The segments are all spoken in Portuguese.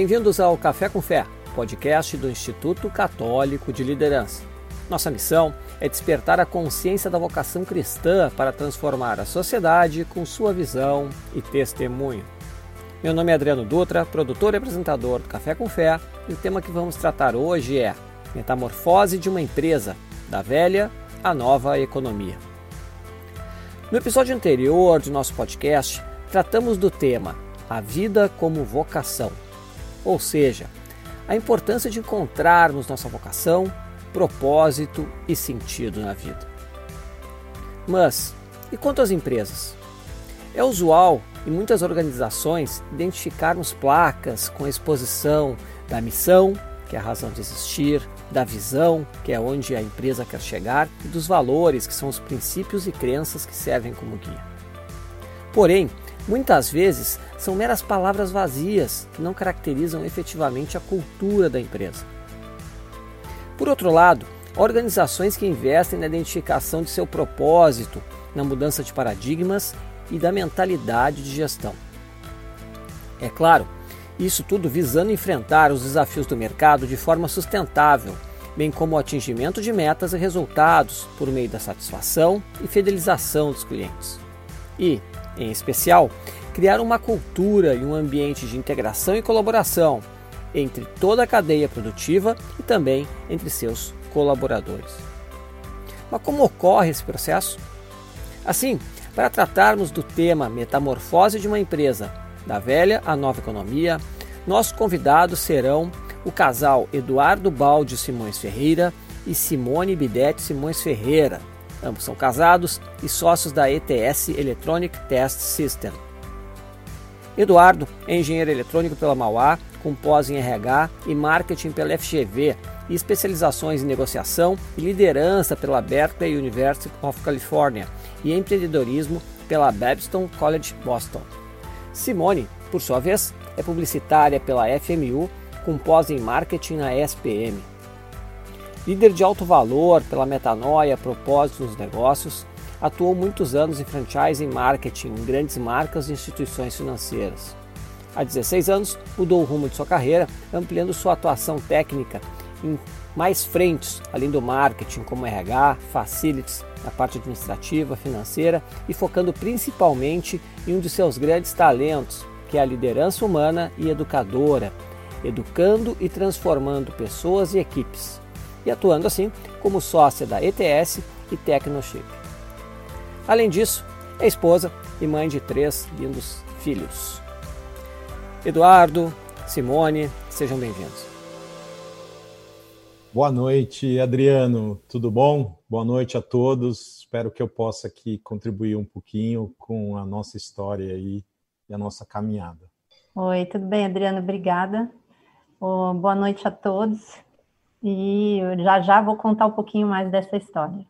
Bem-vindos ao Café com Fé, podcast do Instituto Católico de Liderança. Nossa missão é despertar a consciência da vocação cristã para transformar a sociedade com sua visão e testemunho. Meu nome é Adriano Dutra, produtor e apresentador do Café com Fé, e o tema que vamos tratar hoje é Metamorfose de uma empresa, da velha à nova economia. No episódio anterior do nosso podcast, tratamos do tema A Vida como Vocação ou seja, a importância de encontrarmos nossa vocação, propósito e sentido na vida. Mas, e quanto às empresas? É usual em muitas organizações identificarmos placas com a exposição da missão, que é a razão de existir, da visão, que é onde a empresa quer chegar, e dos valores, que são os princípios e crenças que servem como guia. Porém, muitas vezes são meras palavras vazias que não caracterizam efetivamente a cultura da empresa. Por outro lado, organizações que investem na identificação de seu propósito, na mudança de paradigmas e da mentalidade de gestão. É claro, isso tudo visando enfrentar os desafios do mercado de forma sustentável, bem como o atingimento de metas e resultados por meio da satisfação e fidelização dos clientes. E, em especial, criar uma cultura e um ambiente de integração e colaboração entre toda a cadeia produtiva e também entre seus colaboradores. Mas como ocorre esse processo? Assim, para tratarmos do tema metamorfose de uma empresa, da velha à nova economia, nossos convidados serão o casal Eduardo Balde Simões Ferreira e Simone Bidete Simões Ferreira. Ambos são casados e sócios da ETS Electronic Test System. Eduardo é engenheiro eletrônico pela Mauá, com pós em RH e marketing pela FGV e especializações em negociação e liderança pela Berkeley University of California e empreendedorismo pela Babson College Boston. Simone, por sua vez, é publicitária pela FMU com pós em marketing na SPM. Líder de alto valor pela metanoia, propósito nos negócios, atuou muitos anos em franchise e marketing em grandes marcas e instituições financeiras. Há 16 anos, mudou o rumo de sua carreira, ampliando sua atuação técnica em mais frentes, além do marketing, como RH, facilities, a parte administrativa, financeira e focando principalmente em um de seus grandes talentos, que é a liderança humana e educadora, educando e transformando pessoas e equipes, e atuando assim como sócia da ETS e Technoship. Além disso, é esposa e mãe de três lindos filhos. Eduardo, Simone, sejam bem-vindos. Boa noite, Adriano. Tudo bom? Boa noite a todos. Espero que eu possa aqui contribuir um pouquinho com a nossa história aí e a nossa caminhada. Oi, tudo bem, Adriano? Obrigada. Oh, boa noite a todos. E já já vou contar um pouquinho mais dessa história.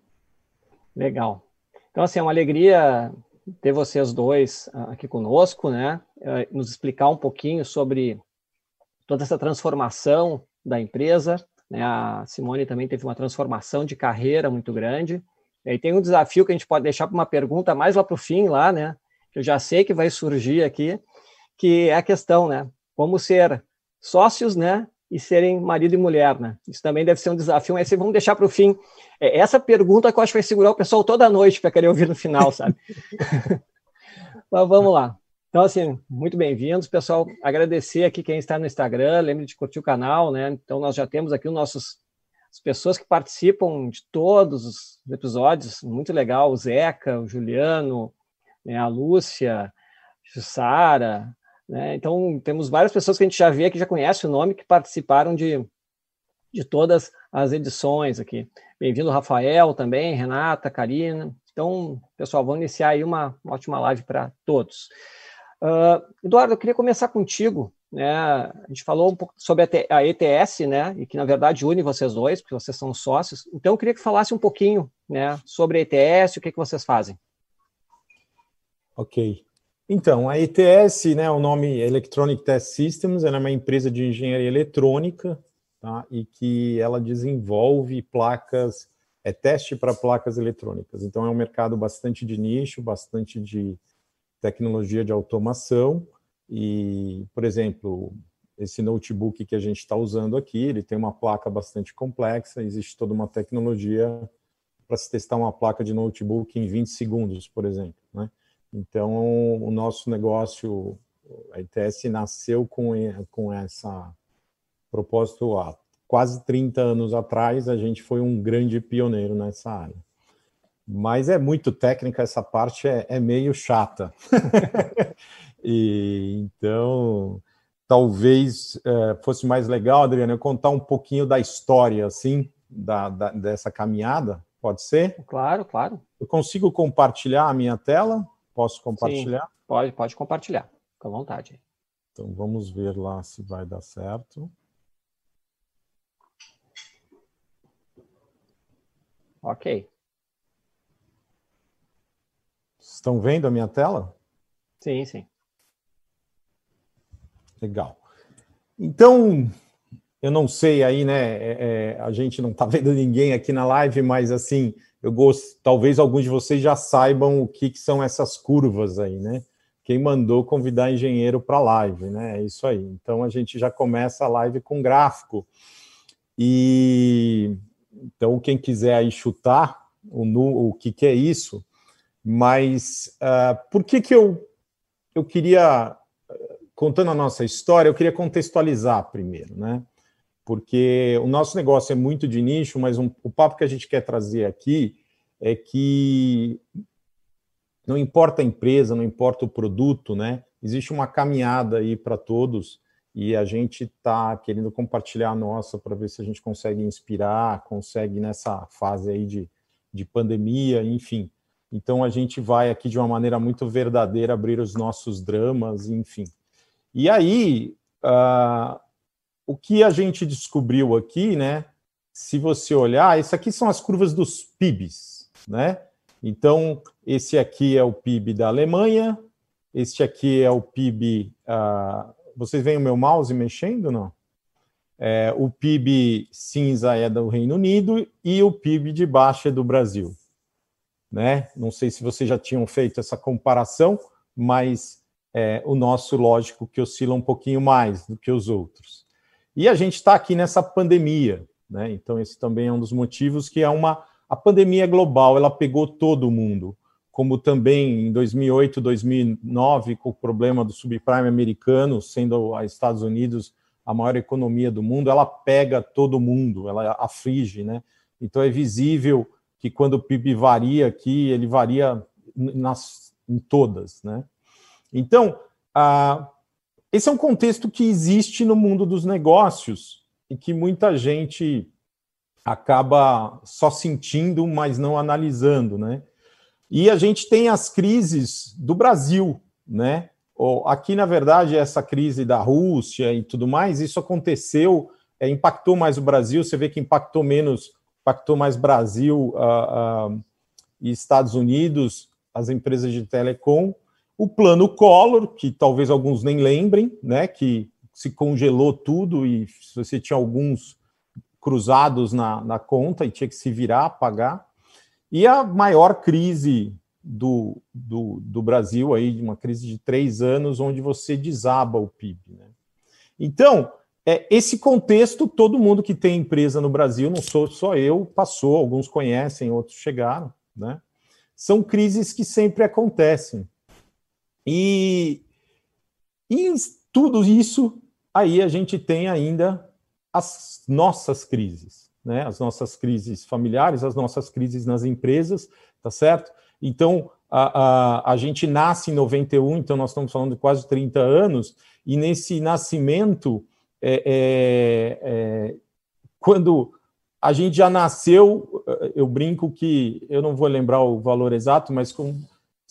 Legal. Então, assim, é uma alegria ter vocês dois ah, aqui conosco, né? Eh, nos explicar um pouquinho sobre toda essa transformação da empresa. Né? A Simone também teve uma transformação de carreira muito grande. E tem um desafio que a gente pode deixar para uma pergunta mais lá para o fim, lá, né? Que eu já sei que vai surgir aqui, que é a questão, né? Como ser sócios, né? E serem marido e mulher, né? Isso também deve ser um desafio, mas vamos deixar para o fim. É, essa pergunta que eu acho que vai segurar o pessoal toda noite para querer ouvir no final, sabe? mas vamos lá. Então, assim, muito bem-vindos, pessoal. Agradecer aqui quem está no Instagram, lembre de curtir o canal, né? Então, nós já temos aqui os nossos as pessoas que participam de todos os episódios, muito legal, o Zeca, o Juliano, né, a Lúcia, a Jussara, né? Então, temos várias pessoas que a gente já vê, que já conhece o nome, que participaram de, de todas as edições aqui. Bem-vindo, Rafael, também, Renata, Karina. Então, pessoal, vamos iniciar aí uma, uma ótima live para todos. Uh, Eduardo, eu queria começar contigo. Né? A gente falou um pouco sobre a ETS, né? E que na verdade une vocês dois, porque vocês são sócios. Então, eu queria que falasse um pouquinho, né, sobre a ETS, o que, que vocês fazem. Ok. Então, a ETS, né, o nome Electronic Test Systems, ela é uma empresa de engenharia eletrônica, tá, e que ela desenvolve placas, é teste para placas eletrônicas. Então, é um mercado bastante de nicho, bastante de tecnologia de automação, e, por exemplo, esse notebook que a gente está usando aqui, ele tem uma placa bastante complexa, existe toda uma tecnologia para se testar uma placa de notebook em 20 segundos, por exemplo. Né? Então, o nosso negócio, a ITS, nasceu com, com essa propósito há quase 30 anos atrás, a gente foi um grande pioneiro nessa área. Mas é muito técnica, essa parte é, é meio chata. e, então, talvez é, fosse mais legal, Adriano, eu contar um pouquinho da história, assim, da, da, dessa caminhada, pode ser? Claro, claro. Eu consigo compartilhar a minha tela? Posso compartilhar? Sim, pode, pode compartilhar, com à vontade. Então, vamos ver lá se vai dar certo. Ok. Estão vendo a minha tela? Sim, sim. Legal. Então, eu não sei aí, né? É, é, a gente não está vendo ninguém aqui na live, mas assim, eu gosto. Talvez alguns de vocês já saibam o que, que são essas curvas aí, né? Quem mandou convidar engenheiro para a live, né? É isso aí. Então a gente já começa a live com gráfico. E então, quem quiser aí chutar o, o que, que é isso, mas uh, por que, que eu, eu queria, contando a nossa história, eu queria contextualizar primeiro, né? Porque o nosso negócio é muito de nicho, mas um, o papo que a gente quer trazer aqui é que não importa a empresa, não importa o produto, né? Existe uma caminhada aí para todos e a gente está querendo compartilhar a nossa para ver se a gente consegue inspirar, consegue nessa fase aí de, de pandemia, enfim. Então a gente vai aqui de uma maneira muito verdadeira abrir os nossos dramas, enfim. E aí, uh, o que a gente descobriu aqui, né? Se você olhar, isso aqui são as curvas dos PIBs, né? Então, esse aqui é o PIB da Alemanha, este aqui é o PIB uh, ah, vocês veem o meu mouse mexendo, não? É, o PIB cinza é do Reino Unido e o PIB de baixo é do Brasil. Né? Não sei se vocês já tinham feito essa comparação, mas é, o nosso, lógico, que oscila um pouquinho mais do que os outros. E a gente está aqui nessa pandemia, né? Então esse também é um dos motivos que é uma a pandemia global, ela pegou todo mundo como também em 2008, 2009, com o problema do subprime americano, sendo os Estados Unidos a maior economia do mundo, ela pega todo mundo, ela aflige, né? Então é visível que quando o PIB varia aqui, ele varia nas, em todas, né? Então, esse é um contexto que existe no mundo dos negócios e que muita gente acaba só sentindo, mas não analisando, né? E a gente tem as crises do Brasil, né? Aqui, na verdade, essa crise da Rússia e tudo mais, isso aconteceu, é, impactou mais o Brasil, você vê que impactou menos, impactou mais Brasil uh, uh, e Estados Unidos, as empresas de telecom. O plano Collor, que talvez alguns nem lembrem, né? Que se congelou tudo e você tinha alguns cruzados na, na conta e tinha que se virar a pagar. E a maior crise do, do, do Brasil, aí, uma crise de três anos, onde você desaba o PIB. Né? Então, é, esse contexto, todo mundo que tem empresa no Brasil, não sou só eu, passou, alguns conhecem, outros chegaram. Né? São crises que sempre acontecem. E, e em tudo isso, aí a gente tem ainda as nossas crises né? As nossas crises familiares, as nossas crises nas empresas, tá certo? Então, a, a, a gente nasce em 91, então nós estamos falando de quase 30 anos, e nesse nascimento, é, é, é, quando a gente já nasceu, eu brinco que eu não vou lembrar o valor exato, mas com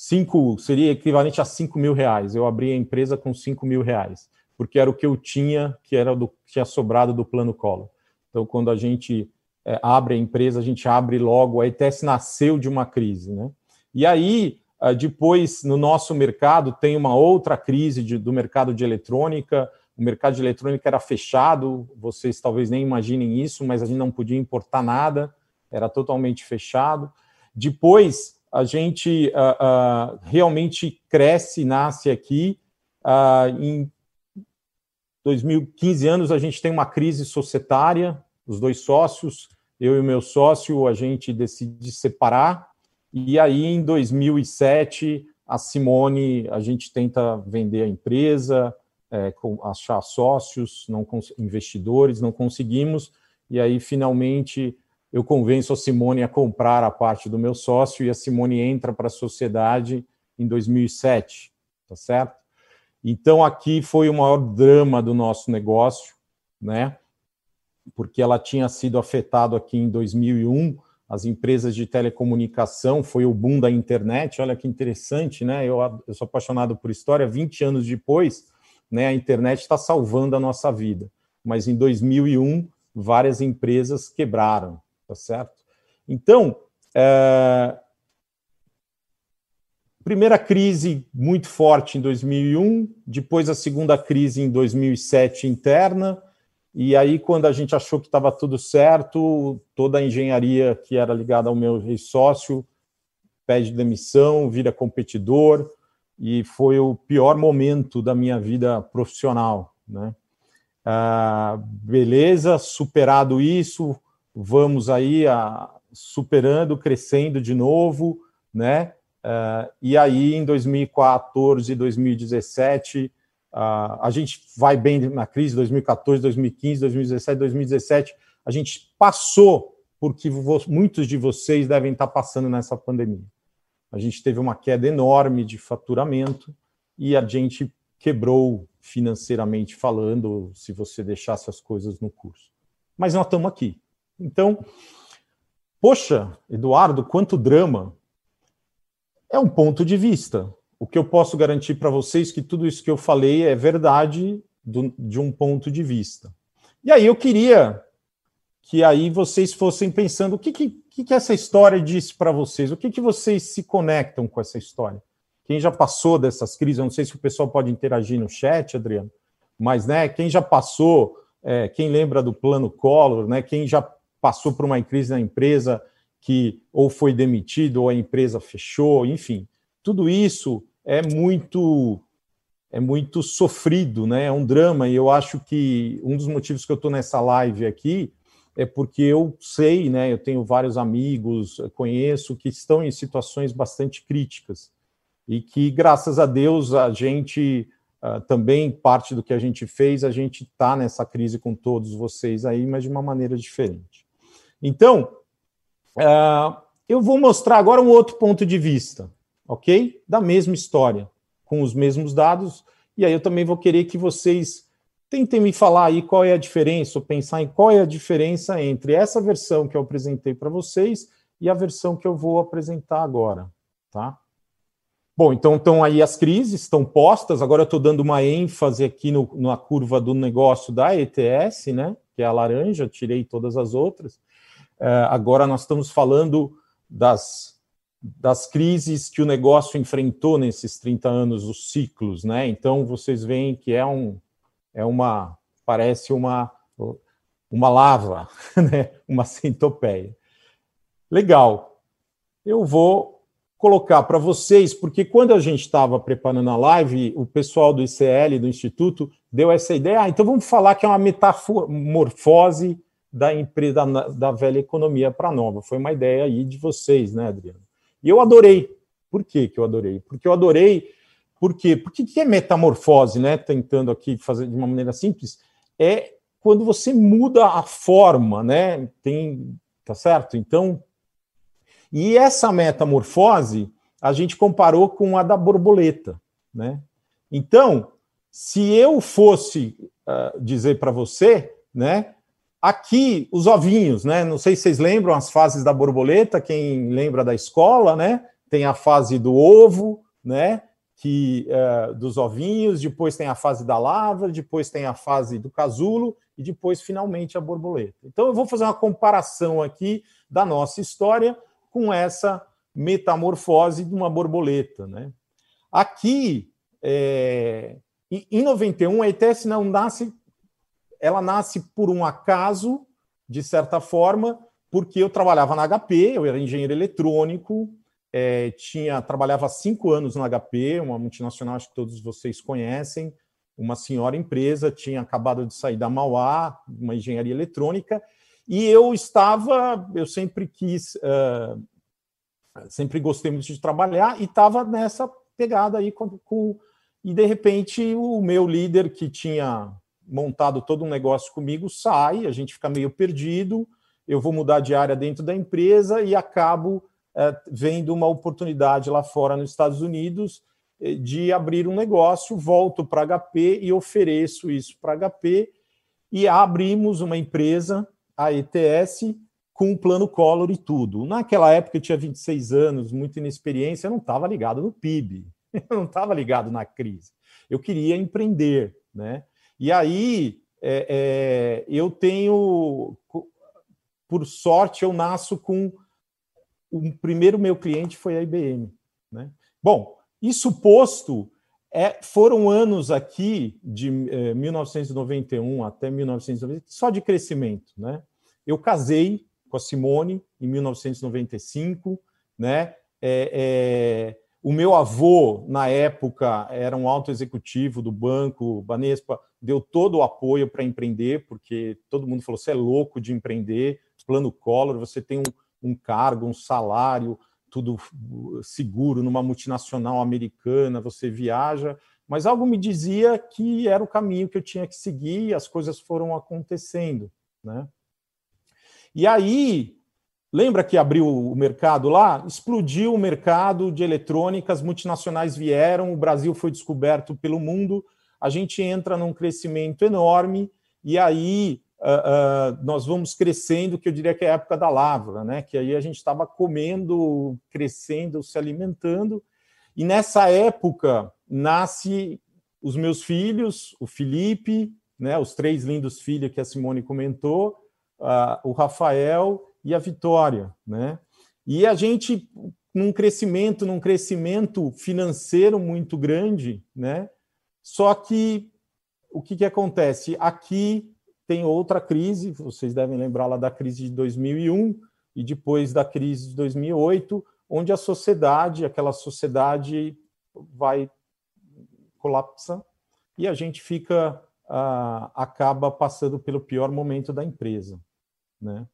cinco seria equivalente a 5 mil reais. Eu abri a empresa com 5 mil reais, porque era o que eu tinha, que era do que tinha sobrado do plano Collor. Então, quando a gente é, abre a empresa, a gente abre logo. A ETS nasceu de uma crise, né? E aí, ah, depois, no nosso mercado, tem uma outra crise de, do mercado de eletrônica. O mercado de eletrônica era fechado, vocês talvez nem imaginem isso, mas a gente não podia importar nada, era totalmente fechado. Depois, a gente uh, uh, realmente cresce, nasce aqui uh, em 2015 anos, a gente tem uma crise societária, os dois sócios, eu e o meu sócio, a gente decide separar, e aí em 2007, a Simone, a gente tenta vender a empresa, é, achar sócios, não investidores, não conseguimos, e aí finalmente eu convenço a Simone a comprar a parte do meu sócio e a Simone entra para a sociedade em 2007, tá certo? Então aqui foi o maior drama do nosso negócio, né? Porque ela tinha sido afetado aqui em 2001, as empresas de telecomunicação, foi o boom da internet, olha que interessante, né? Eu, eu sou apaixonado por história, 20 anos depois, né, a internet está salvando a nossa vida. Mas em 2001, várias empresas quebraram, tá certo? Então, é... primeira crise muito forte em 2001, depois a segunda crise em 2007 interna, e aí quando a gente achou que estava tudo certo, toda a engenharia que era ligada ao meu sócio pede demissão, vira competidor, e foi o pior momento da minha vida profissional, né? Ah, beleza, superado isso, vamos aí a, superando, crescendo de novo, né? Uh, e aí, em 2014, 2017, uh, a gente vai bem na crise, 2014, 2015, 2017, 2017, a gente passou porque muitos de vocês devem estar passando nessa pandemia. A gente teve uma queda enorme de faturamento e a gente quebrou financeiramente falando, se você deixasse as coisas no curso. Mas nós estamos aqui. Então, poxa, Eduardo, quanto drama. É um ponto de vista. O que eu posso garantir para vocês que tudo isso que eu falei é verdade do, de um ponto de vista. E aí eu queria que aí vocês fossem pensando o que, que, que essa história disse para vocês, o que, que vocês se conectam com essa história. Quem já passou dessas crises, eu não sei se o pessoal pode interagir no chat, Adriano, mas né, quem já passou, é, quem lembra do plano Collor, né, quem já passou por uma crise na empresa que ou foi demitido ou a empresa fechou, enfim, tudo isso é muito é muito sofrido, né? É um drama e eu acho que um dos motivos que eu estou nessa live aqui é porque eu sei, né? Eu tenho vários amigos, conheço que estão em situações bastante críticas e que graças a Deus a gente uh, também parte do que a gente fez, a gente está nessa crise com todos vocês aí, mas de uma maneira diferente. Então, uh, eu vou mostrar agora um outro ponto de vista, ok? Da mesma história, com os mesmos dados, e aí eu também vou querer que vocês tentem me falar aí qual é a diferença, ou pensar em qual é a diferença entre essa versão que eu apresentei para vocês e a versão que eu vou apresentar agora, tá? Bom, então estão aí as crises, estão postas. Agora eu estou dando uma ênfase aqui no, na curva do negócio da ETS, né? Que é a laranja, tirei todas as outras. É, agora nós estamos falando das, das crises que o negócio enfrentou nesses 30 anos, os ciclos, né? Então vocês veem que é um é uma parece uma uma lava, né? Uma centopeia. Legal. Eu vou colocar para vocês, porque quando a gente estava preparando a live, o pessoal do ICL, do Instituto, deu essa ideia. Ah, então vamos falar que é uma metamorfose da empresa da, da velha economia para a nova. Foi uma ideia aí de vocês, né, Adriano? E eu adorei. Por que, que eu adorei? Porque eu adorei. Por quê? Porque que é metamorfose, né? Tentando aqui fazer de uma maneira simples, é quando você muda a forma, né? Tem, tá certo? Então, e essa metamorfose a gente comparou com a da borboleta, né? Então, se eu fosse uh, dizer para você, né? Aqui, os ovinhos, né? Não sei se vocês lembram as fases da borboleta, quem lembra da escola, né? Tem a fase do ovo, né? Que, uh, dos ovinhos, depois tem a fase da larva, depois tem a fase do casulo e depois, finalmente, a borboleta. Então, eu vou fazer uma comparação aqui da nossa história com essa metamorfose de uma borboleta. Né? Aqui, é, em 91, a ETS não nasce ela nasce por um acaso, de certa forma, porque eu trabalhava na HP, eu era engenheiro eletrônico, é, tinha trabalhava cinco anos na HP, uma multinacional acho que todos vocês conhecem, uma senhora empresa, tinha acabado de sair da Mauá, uma engenharia eletrônica, e eu estava, eu sempre quis, uh, sempre gostei muito de trabalhar, e estava nessa pegada aí com, com, e de repente o meu líder que tinha montado todo um negócio comigo sai, a gente fica meio perdido, eu vou mudar de área dentro da empresa e acabo é, vendo uma oportunidade lá fora nos Estados Unidos eh, de abrir um negócio, volto para HP e ofereço isso para HP e abrimos uma empresa, a ETS, com o plano Collor e tudo. Naquela época eu tinha 26 anos, muita inexperiência, eu não estava ligado no PIB, eu não estava ligado na crise. Eu queria empreender, né? E aí é, é, eu tenho, por sorte, eu nasço com o primeiro meu cliente foi a IBM, né? Bom, isso posto, é, foram anos aqui, de é, 1991 até 1990, só de crescimento. Né? Eu casei com a Simone em 1995. Né? É, é, o meu avô, na época, era um alto executivo do banco Banespa, deu todo o apoio para empreender, porque todo mundo falou: você é louco de empreender, plano Collor, você tem um, um cargo, um salário, tudo seguro numa multinacional americana, você viaja, mas algo me dizia que era o caminho que eu tinha que seguir e as coisas foram acontecendo, né? E aí, lembra que abriu o mercado lá? Explodiu o mercado de eletrônicas, multinacionais vieram, o Brasil foi descoberto pelo mundo, a gente entra num crescimento enorme e aí uh, uh, nós vamos crescendo, que eu diria que é a época da lavra, né? que aí a gente estava comendo, crescendo, se alimentando, e nessa época nasce os meus filhos, o Felipe, né, os três lindos filhos que a Simone comentou, uh, o Rafael e a Vitória, né? E a gente num crescimento, num crescimento financeiro muito grande, né? Só que o que, que acontece? Aqui tem outra crise, vocês devem lembrar lá da crise de 2001 e depois da crise de 2008, onde a sociedade, aquela sociedade vai colapsa e a gente fica uh, acaba passando pelo pior momento da empresa, né?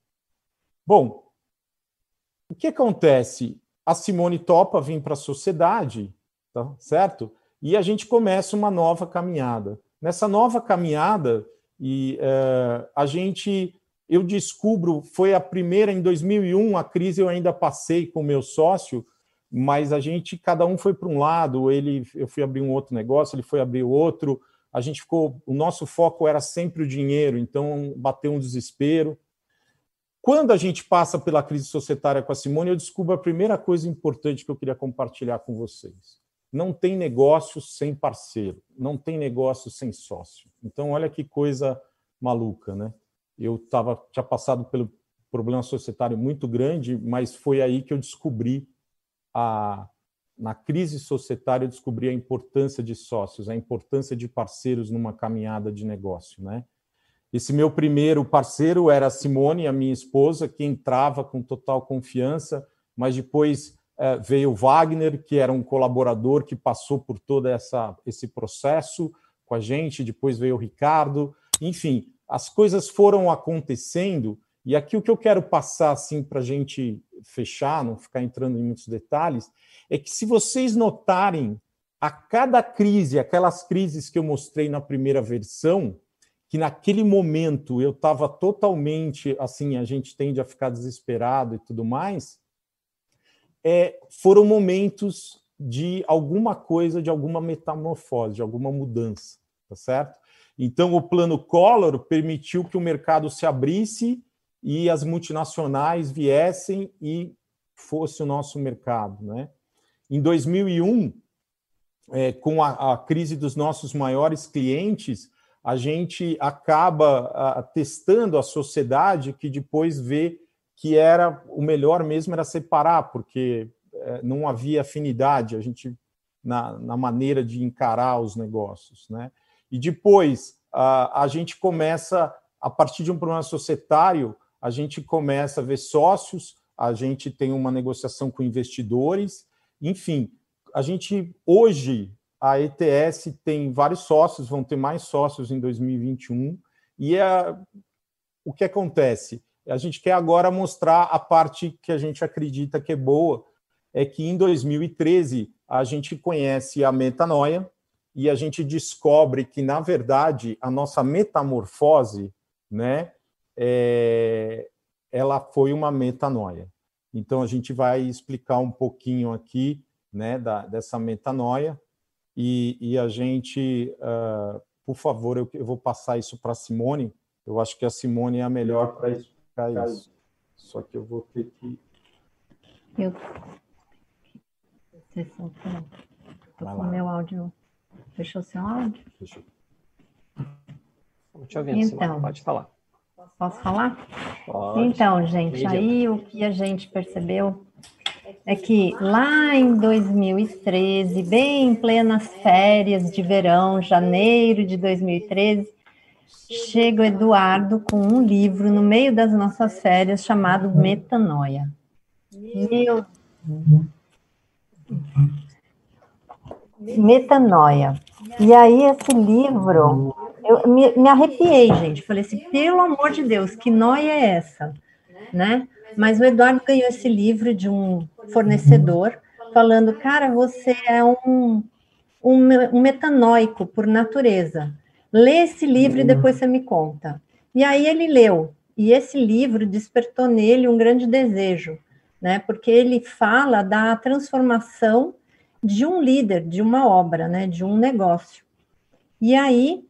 Bom, o que acontece? A Simone topa vir para a sociedade, tá certo? E a gente começa uma nova caminhada. Nessa nova caminhada, e é, a gente, eu descubro, foi a primeira em 2001, a crise eu ainda passei com o meu sócio, mas a gente, cada um foi para um lado, ele, eu fui abrir um outro negócio, ele foi abrir outro, a gente ficou, o nosso foco era sempre o dinheiro, então bateu um desespero. Quando a gente passa pela crise societária com a Simone, eu descubro a primeira coisa importante que eu queria compartilhar com vocês. Não tem negócio sem parceiro, não tem negócio sem sócio. Então, olha que coisa maluca, né? Eu tava, tinha passado pelo problema societário muito grande, mas foi aí que eu descobri a na crise societária eu descobri a importância de sócios, a importância de parceiros numa caminhada de negócio, né? Esse meu primeiro parceiro era a Simone, a minha esposa, que entrava com total confiança, mas depois veio o Wagner, que era um colaborador que passou por todo essa, esse processo com a gente, depois veio o Ricardo, enfim, as coisas foram acontecendo, e aqui o que eu quero passar assim para a gente fechar, não ficar entrando em muitos detalhes, é que se vocês notarem a cada crise, aquelas crises que eu mostrei na primeira versão, que naquele momento eu estava totalmente assim, a gente tende a ficar desesperado e tudo mais, é, foram momentos de alguma coisa, de alguma metamorfose, de alguma mudança, tá certo? Então, o plano Collor permitiu que o mercado se abrisse e as multinacionais viessem e fosse o nosso mercado, né? Em 2001, é, com a, a, crise dos nossos maiores clientes, a gente acaba a, testando a sociedade que depois vê que era o melhor mesmo era separar, porque é, não havia afinidade a gente na, na, maneira de encarar os negócios, né? E depois a, a gente começa a partir de um problema societário, a gente começa a ver sócios, a gente tem uma negociação com investidores, enfim, a gente hoje a ETS tem vários sócios, vão ter mais sócios em 2021. E é, o que acontece? A gente quer agora mostrar a parte que a gente acredita que é boa, é que em 2013 a gente conhece a metanoia e a gente descobre que, na verdade, a nossa metamorfose, né, é, ela foi uma metanoia. Então, a gente vai explicar um pouquinho aqui né, da, dessa metanoia e, e a gente, uh, por favor, eu, eu, vou passar isso para a Simone. Eu acho que a Simone é a melhor para explicar isso. Só que eu vou ter que. Eu. Estou com o meu áudio. Fechou seu áudio? Fechou. Estou te ouvindo, então. Pode falar. Posso falar? Pode. Então, gente, aí o que a gente percebeu é que lá em 2013, bem em plenas férias de verão, janeiro de 2013, chega o Eduardo com um livro no meio das nossas férias chamado Metanoia. Meu Metanoia. E aí esse livro eu me, me arrepiei, gente. Falei assim, pelo amor de Deus, que noia é essa? Né? Mas o Eduardo ganhou esse livro de um fornecedor, falando, cara, você é um, um, um metanóico por natureza. Lê esse livro e depois você me conta. E aí ele leu, e esse livro despertou nele um grande desejo, né? Porque ele fala da transformação de um líder, de uma obra, né? De um negócio. E aí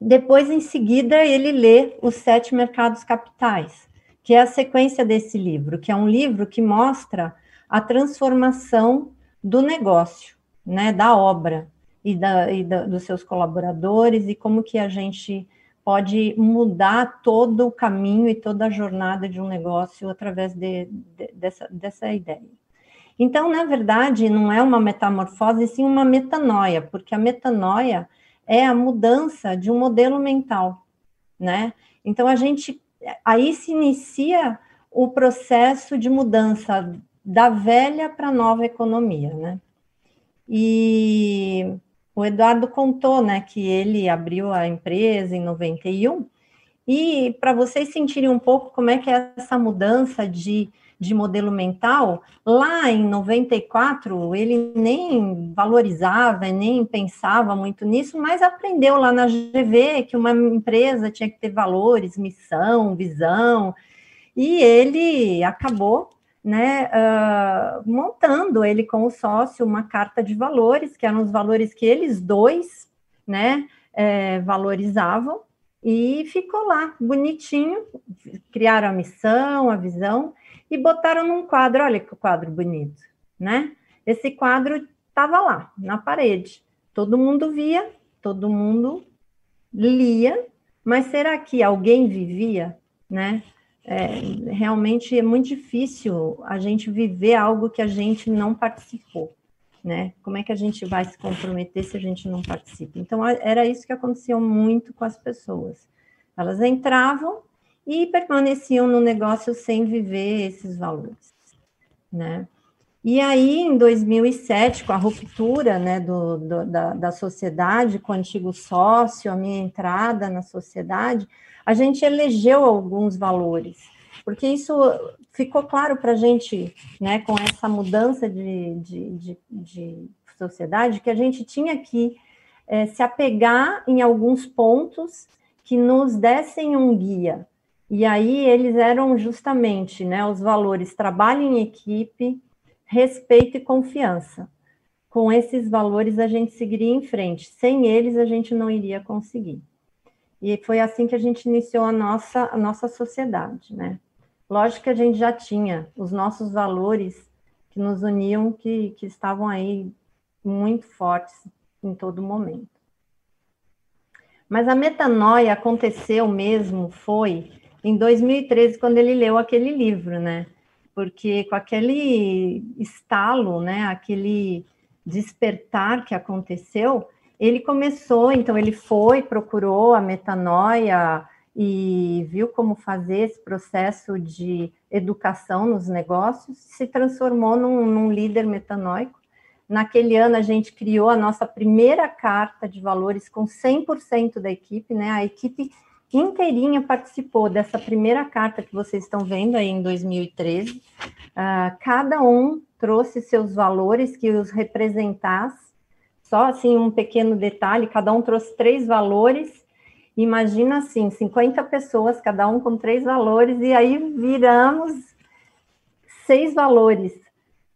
depois, em seguida, ele lê Os Sete Mercados Capitais, que é a sequência desse livro, que é um livro que mostra a transformação do negócio, né, da obra e, da, e da, dos seus colaboradores e como que a gente pode mudar todo o caminho e toda a jornada de um negócio através de, de, dessa, dessa ideia. Então, na verdade, não é uma metamorfose, sim uma metanoia, porque a metanoia é a mudança de um modelo mental, né? Então a gente aí se inicia o processo de mudança da velha para a nova economia, né? E o Eduardo contou, né, que ele abriu a empresa em 91 e para vocês sentirem um pouco como é que é essa mudança de de modelo mental, lá em 94 ele nem valorizava, nem pensava muito nisso, mas aprendeu lá na GV que uma empresa tinha que ter valores, missão, visão, e ele acabou né, uh, montando ele com o sócio uma carta de valores, que eram os valores que eles dois né, é, valorizavam, e ficou lá, bonitinho, criaram a missão, a visão, e botaram num quadro. Olha que quadro bonito, né? Esse quadro estava lá, na parede. Todo mundo via, todo mundo lia, mas será que alguém vivia, né? É, realmente é muito difícil a gente viver algo que a gente não participou, né? Como é que a gente vai se comprometer se a gente não participa? Então, era isso que aconteceu muito com as pessoas. Elas entravam, e permaneciam no negócio sem viver esses valores, né? E aí, em 2007, com a ruptura né, do, do, da, da sociedade, com o antigo sócio, a minha entrada na sociedade, a gente elegeu alguns valores, porque isso ficou claro para a gente, né, com essa mudança de, de, de, de, sociedade, que a gente tinha que é, se apegar em alguns pontos que nos dessem um guia, e aí eles eram justamente né, os valores trabalho em equipe, respeito e confiança. Com esses valores a gente seguiria em frente. Sem eles a gente não iria conseguir. E foi assim que a gente iniciou a nossa, a nossa sociedade, né? Lógico que a gente já tinha os nossos valores que nos uniam, que, que estavam aí muito fortes em todo momento. Mas a metanoia aconteceu mesmo, foi em 2013, quando ele leu aquele livro, né? Porque com aquele estalo, né, aquele despertar que aconteceu, ele começou, então ele foi, procurou a metanoia e viu como fazer esse processo de educação nos negócios, se transformou num, num líder metanoico, Naquele ano, a gente criou a nossa primeira carta de valores com 100% da equipe, né? A equipe inteirinha participou dessa primeira carta que vocês estão vendo aí em 2013. Uh, ah, cada um trouxe seus valores que os representasse. Só assim um pequeno detalhe, cada um trouxe três valores. Imagina assim, 50 pessoas, cada um com três valores, e aí viramos seis valores,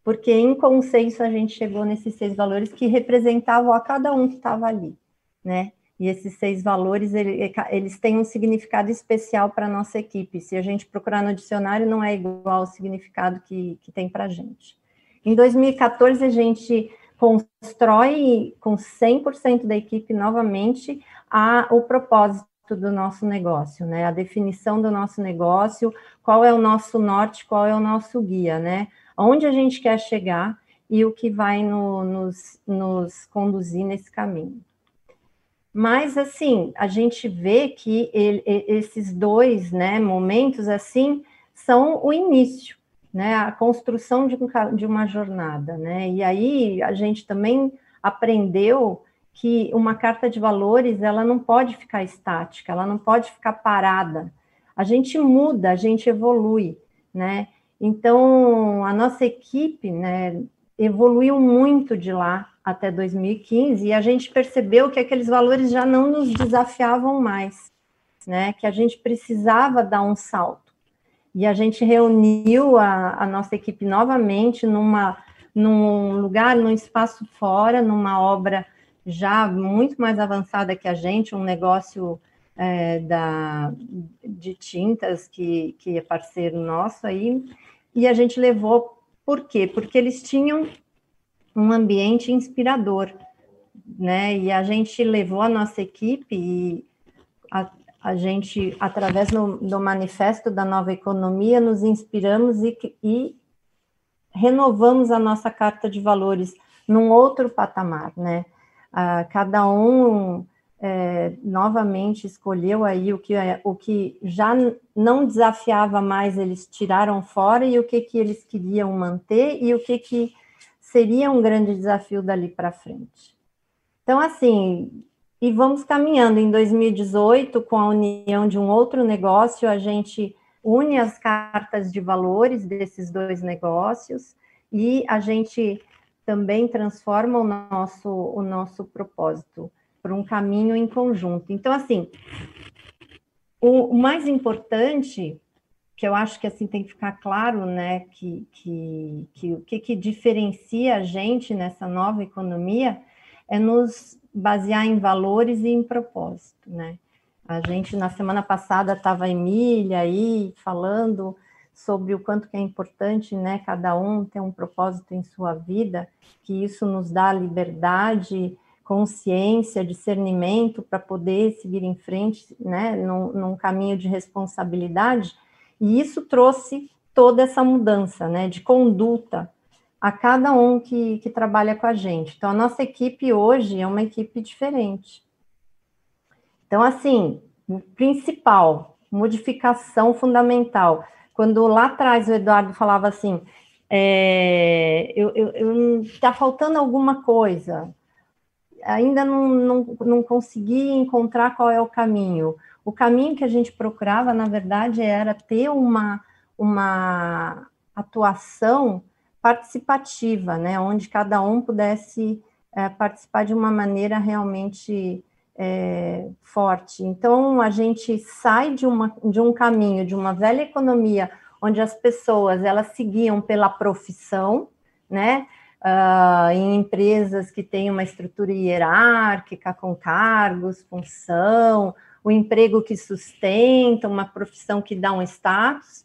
porque em consenso a gente chegou nesses seis valores que representavam a cada um que estava ali, né? E esses seis valores, eles têm um significado especial para a nossa equipe. Se a gente procurar no dicionário, não é igual ao significado que, que tem para a gente. Em 2014, a gente constrói com 100% da equipe novamente a, o propósito do nosso negócio, né? A definição do nosso negócio, qual é o nosso norte, qual é o nosso guia, né? Onde a gente quer chegar e o que vai no, nos, nos conduzir nesse caminho. Mas, assim, a gente vê que ele, esses dois né, momentos, assim, são o início, né, a construção de, de uma jornada, né, e aí a gente também aprendeu que uma carta de valores, ela não pode ficar estática, ela não pode ficar parada, a gente muda, a gente evolui, né, então a nossa equipe, né, evoluiu muito de lá até 2015 e a gente percebeu que aqueles valores já não nos desafiavam mais, né? Que a gente precisava dar um salto. E a gente reuniu a, a nossa equipe novamente numa, num lugar, num espaço fora, numa obra já muito mais avançada que a gente, um negócio é, da, de tintas que, que é parceiro nosso aí, e a gente levou, por quê? Porque eles tinham um ambiente inspirador, né? E a gente levou a nossa equipe e a, a gente, através do, do, manifesto da nova economia, nos inspiramos e, e renovamos a nossa carta de valores num outro patamar, né? Ah, cada um é, novamente escolheu aí o que, é, o que já não desafiava mais, eles tiraram fora, e o que, que eles queriam manter, e o que, que seria um grande desafio dali para frente. Então, assim, e vamos caminhando. Em 2018, com a união de um outro negócio, a gente une as cartas de valores desses dois negócios e a gente também transforma o nosso, o nosso propósito para um caminho em conjunto. Então, assim, o, mais importante que eu acho que assim tem que ficar claro, né, que, que, que o que, que diferencia a gente nessa nova economia é nos basear em valores e em propósito, né? A gente na semana passada estava a Emília aí falando sobre o quanto que é importante, né, cada um ter um propósito em sua vida, que isso nos dá liberdade, consciência, discernimento para poder seguir em frente, né, num, num caminho de responsabilidade e isso trouxe toda essa mudança né, de conduta a cada um que, que trabalha com a gente. Então, a nossa equipe hoje é uma equipe diferente. Então, assim, principal, modificação fundamental. Quando lá atrás o Eduardo falava assim, é, eu, eu, eu, tá faltando alguma coisa, ainda não, não, não consegui encontrar qual é o caminho. O caminho que a gente procurava, na verdade, era ter uma, uma atuação participativa, né, onde cada um pudesse é, participar de uma maneira realmente é, forte. Então, a gente sai de, uma, de um caminho, de uma velha economia, onde as pessoas elas seguiam pela profissão, né, uh, em empresas que têm uma estrutura hierárquica, com cargos, função, o emprego que sustenta, uma profissão que dá um status,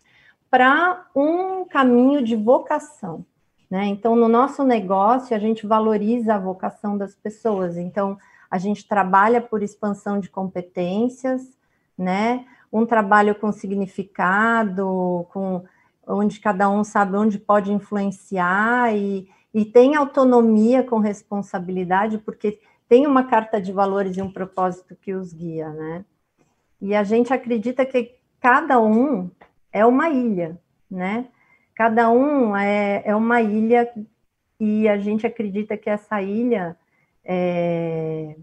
para um caminho de vocação. Né? Então, no nosso negócio, a gente valoriza a vocação das pessoas. Então, a gente trabalha por expansão de competências, né? Um trabalho com significado, com onde cada um sabe onde pode influenciar e, e tem autonomia com responsabilidade, porque tem uma carta de valores e um propósito que os guia, né? E a gente acredita que cada um é uma ilha, né? Cada um é, é uma ilha e a gente acredita que essa ilha é,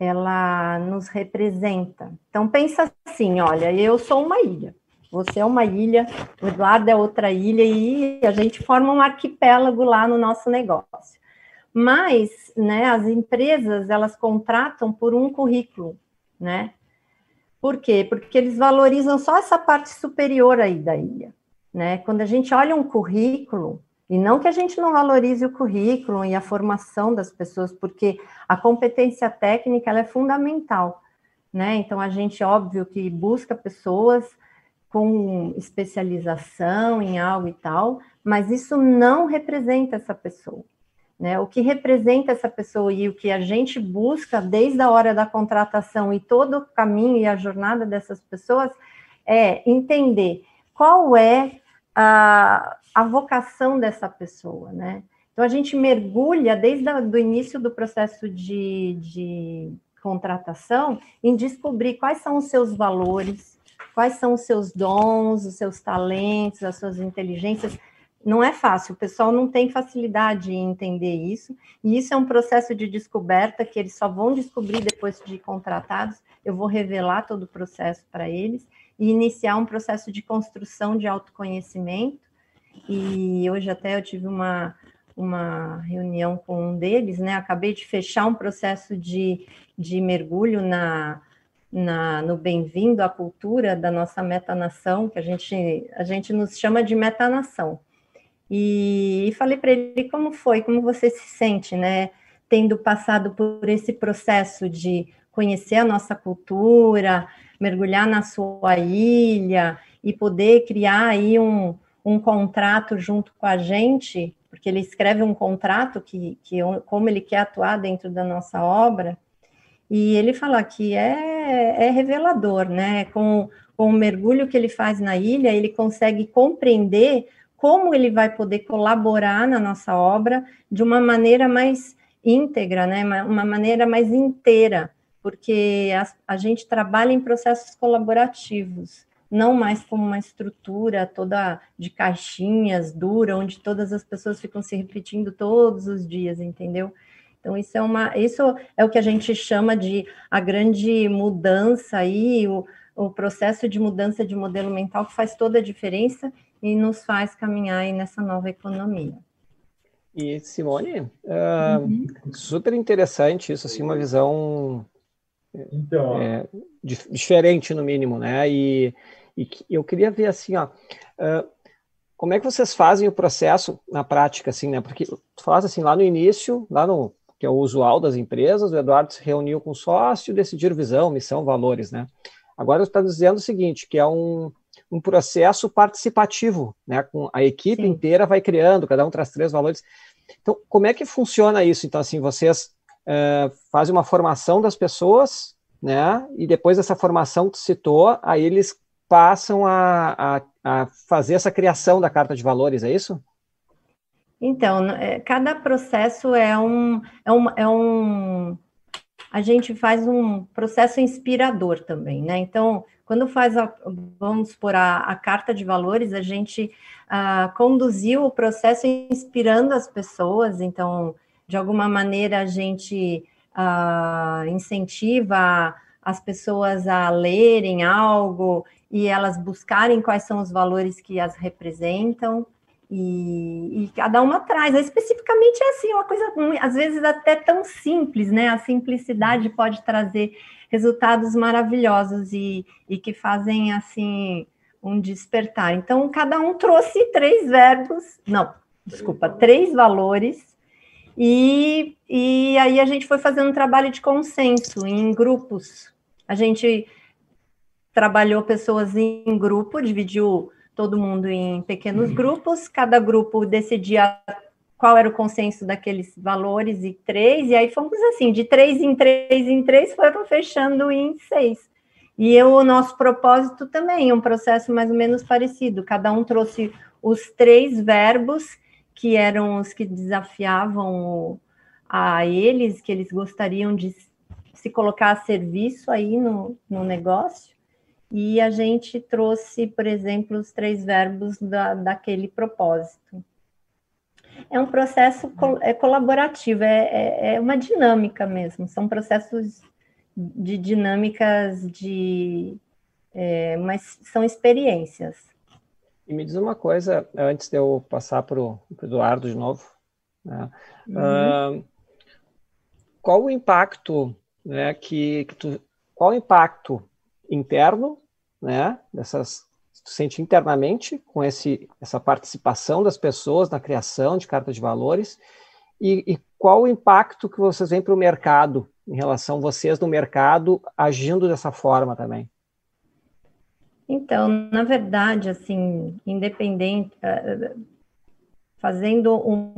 ela nos representa. Então pensa assim, olha, eu sou uma ilha, você é uma ilha, o Eduardo é outra ilha e a gente forma um arquipélago lá no nosso negócio. Mas, né, as empresas elas contratam por um currículo, né? Por quê? Porque eles valorizam só essa parte superior aí da ilha, né? Quando a gente olha um currículo, e não que a gente não valorize o currículo e a formação das pessoas, porque a competência técnica ela é fundamental, né? Então a gente óbvio que busca pessoas com especialização em algo e tal, mas isso não representa essa pessoa. Né? O que representa essa pessoa e o que a gente busca desde a hora da contratação e todo o caminho e a jornada dessas pessoas é entender qual é a, a vocação dessa pessoa, né? Então a gente mergulha desde o início do processo de, de contratação em descobrir quais são os seus valores, quais são os seus dons, os seus talentos, as suas inteligências, não é fácil, o pessoal não tem facilidade em entender isso, e isso é um processo de descoberta que eles só vão descobrir depois de contratados. Eu vou revelar todo o processo para eles e iniciar um processo de construção de autoconhecimento. E hoje até eu tive uma, uma reunião com um deles, né? Acabei de fechar um processo de, de mergulho na, na, no bem-vindo à cultura da nossa metanação, que a gente, a gente nos chama de metanação. E, falei para ele como foi, como você se sente, né? Tendo passado por esse processo de conhecer a nossa cultura, mergulhar na sua ilha e poder criar aí um, um contrato junto com a gente, porque ele escreve um contrato que, que como ele quer atuar dentro da nossa obra, e ele fala que é, é revelador, né? Com, com o mergulho que ele faz na ilha, ele consegue compreender como ele vai poder colaborar na nossa obra de uma maneira mais íntegra, né? uma maneira mais inteira, porque a, a gente trabalha em processos colaborativos, não mais como uma estrutura toda de caixinhas dura, onde todas as pessoas ficam se repetindo todos os dias, entendeu? Então, isso é uma, isso é o que a gente chama de a grande mudança aí, o, o processo de mudança de modelo mental que faz toda a diferença e nos faz caminhar aí nessa nova economia. E Simone, uh, uhum. super interessante isso, assim, uma visão então, é, diferente no mínimo, né? E, e, eu queria ver assim, ó, uh, como é que vocês fazem o processo na prática, assim, né? Porque tu falaste assim lá no início, lá no que é o usual das empresas, o Eduardo se reuniu com o sócio, decidiram visão, missão, valores, né? Agora está dizendo o seguinte, que é um, um processo participativo, né? Com a equipe Sim. inteira vai criando, cada um traz três valores. Então, como é que funciona isso? Então, assim, vocês é, fazem uma formação das pessoas, né? E depois dessa formação que tu citou, aí eles passam a, a, a fazer essa criação da carta de valores, é isso? Então, é, cada processo é um, é um, é um, a gente faz um processo inspirador também, né? Então, quando faz, a, vamos por a, a carta de valores, a gente uh, conduziu o processo inspirando as pessoas, então, de alguma maneira, a gente uh, incentiva as pessoas a lerem algo e elas buscarem quais são os valores que as representam. E, e, cada uma traz. Especificamente é assim, uma coisa às vezes até tão simples, né? A simplicidade pode trazer resultados maravilhosos e, e que fazem assim um despertar. Então, cada um trouxe três verbos, não, desculpa, três valores, e, e aí a gente foi fazendo um trabalho de consenso em grupos. A gente trabalhou pessoas em grupo, dividiu todo mundo em pequenos uhum. grupos, cada grupo decidia qual era o consenso daqueles valores e três, e aí fomos assim, de três em três em três, foram fechando em seis. E eu, o nosso propósito também, um processo mais ou menos parecido, cada um trouxe os três verbos, que eram os que desafiavam a eles, que eles gostariam de se colocar a serviço aí no, no negócio, e a gente trouxe, por exemplo, os três verbos da, daquele propósito. É um processo col é colaborativo, é, é, é, uma dinâmica mesmo, são processos de dinâmicas de. É, mas são experiências. E me diz uma coisa, antes de eu passar para o Eduardo de novo. Né? Uhum. Uh, qual o impacto né, que, que tu, qual o impacto interno né, dessas tu sente internamente com esse, essa participação das pessoas na criação de carta de valores e, e qual o impacto que vocês veem para o mercado em relação a vocês no mercado agindo dessa forma também? Então, na verdade, assim, independente, eh, fazendo um,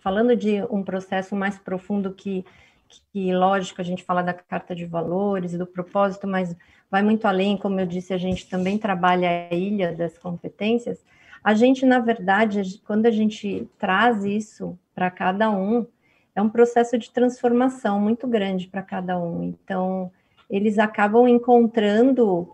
falando de um processo mais profundo que, que, lógico, a gente fala da carta de valores e do propósito, mas vai muito além, como eu disse, a gente também trabalha a ilha das competências. A gente, na verdade, quando a gente traz isso para cada um, é um processo de transformação muito grande para cada um. Então, eles acabam encontrando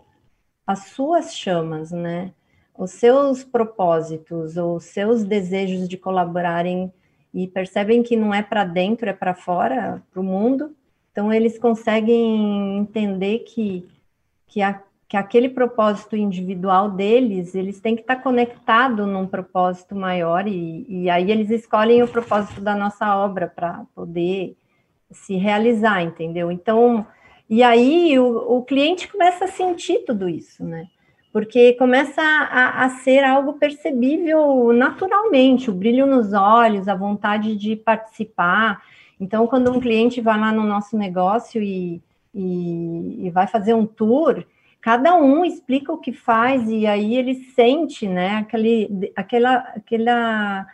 as suas chamas, né? Os seus propósitos, os seus desejos de colaborarem e percebem que não é para dentro, é para fora, para o mundo. Então, eles conseguem entender que que, a, que aquele propósito individual deles, eles têm que estar conectado num propósito maior, e, e aí eles escolhem o propósito da nossa obra para poder se realizar, entendeu? Então, e aí o, o, cliente começa a sentir tudo isso, né? Porque começa a, a, ser algo percebível naturalmente, o brilho nos olhos, a vontade de participar. Então, quando um cliente vai lá no nosso negócio e, e, e vai fazer um tour, cada um explica o que faz e aí ele sente, né, aquele, aquela, aquela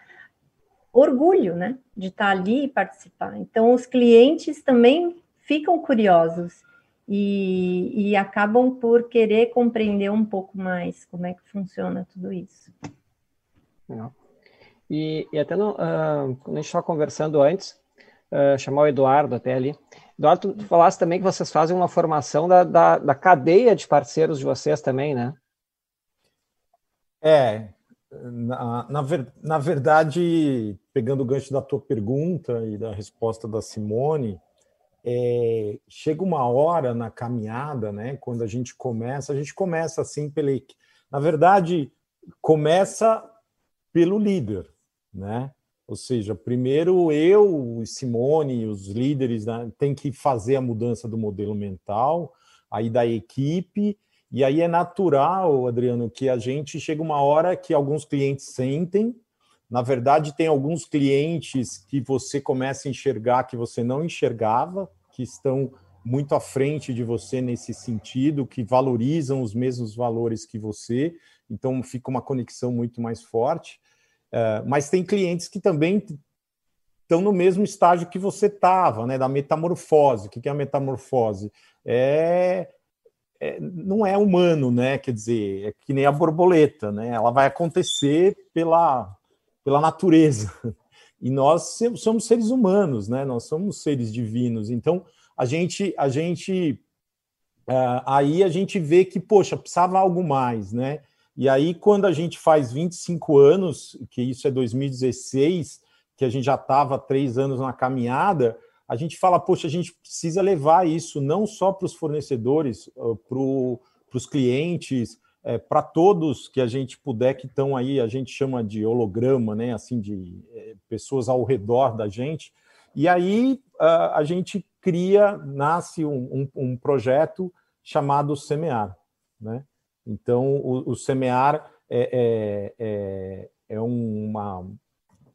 orgulho, né, de estar ali e participar. Então, os clientes também ficam curiosos e, e acabam por querer compreender um pouco mais como é que funciona tudo isso. E, e até no, uh, quando a gente estava conversando antes, uh, chamar o Eduardo até ali, Eduardo, tu falasse também que vocês fazem uma formação da, da, da cadeia de parceiros de vocês também, né? É, na, na, ver, na, verdade, pegando o gancho da tua pergunta e da resposta da Simone, é, chega uma hora na caminhada, né? Quando a gente começa, a gente começa assim pela. Na verdade, começa pelo líder, né? Ou seja, primeiro eu, Simone, os líderes, né, tem que fazer a mudança do modelo mental, aí da equipe, e aí é natural, Adriano, que a gente chega uma hora que alguns clientes sentem. Na verdade, tem alguns clientes que você começa a enxergar que você não enxergava, que estão muito à frente de você nesse sentido, que valorizam os mesmos valores que você, então fica uma conexão muito mais forte. É, mas tem clientes que também estão no mesmo estágio que você estava, né? Da metamorfose. O que é a metamorfose? É, é, não é humano, né? Quer dizer, é que nem a borboleta, né? Ela vai acontecer pela, pela natureza. E nós somos seres humanos, né? Nós somos seres divinos. Então, a gente, a gente, uh, aí a gente vê que, poxa, precisava algo mais, né? E aí, quando a gente faz 25 anos, que isso é 2016, que a gente já estava três anos na caminhada, a gente fala, poxa, a gente precisa levar isso não só para os fornecedores, para os clientes, é, para todos que a gente puder, que estão aí, a gente chama de holograma, né? Assim, de é, pessoas ao redor da gente. E aí a, a gente cria, nasce um, um, um projeto chamado Semear, né? Então, o, o semear é, é, é, é, uma.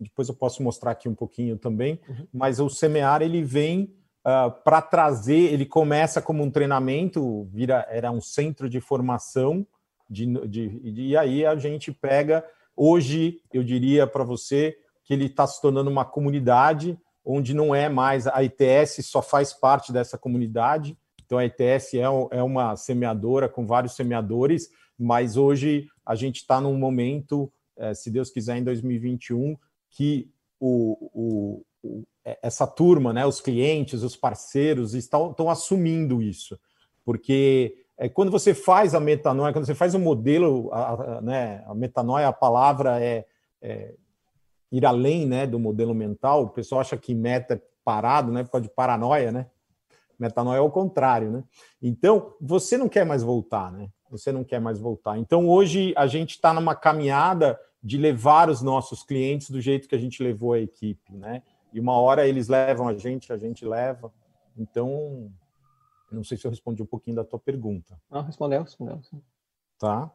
Depois eu posso mostrar aqui um pouquinho também, uhum. mas o semear ele vem uh, para trazer. Ele começa como um treinamento, vira era um centro de formação, de, de, de e aí a gente pega. Hoje, eu diria para você que ele está se tornando uma comunidade onde não é mais a ITS só faz parte dessa comunidade, então a ETS é, é uma semeadora com vários semeadores, mas hoje a gente está num momento, é, se Deus quiser, em 2021, que o, o, é, essa turma, né, os clientes, os parceiros estão, estão assumindo isso, porque é, quando você faz a metanoia, quando você faz o um modelo, a, a, né, a metanoia, a palavra é, é ir além né, do modelo mental. O pessoal acha que meta é parado, né, por causa de paranoia, né? Metanoia é o contrário, né? Então, você não quer mais voltar, né? Você não quer mais voltar. Então, hoje a gente está numa caminhada de levar os nossos clientes do jeito que a gente levou a equipe, né? E uma hora eles levam a gente, a gente leva. Então, não sei se eu respondi um pouquinho da tua pergunta. Não, respondeu, respondeu. Sim. Tá?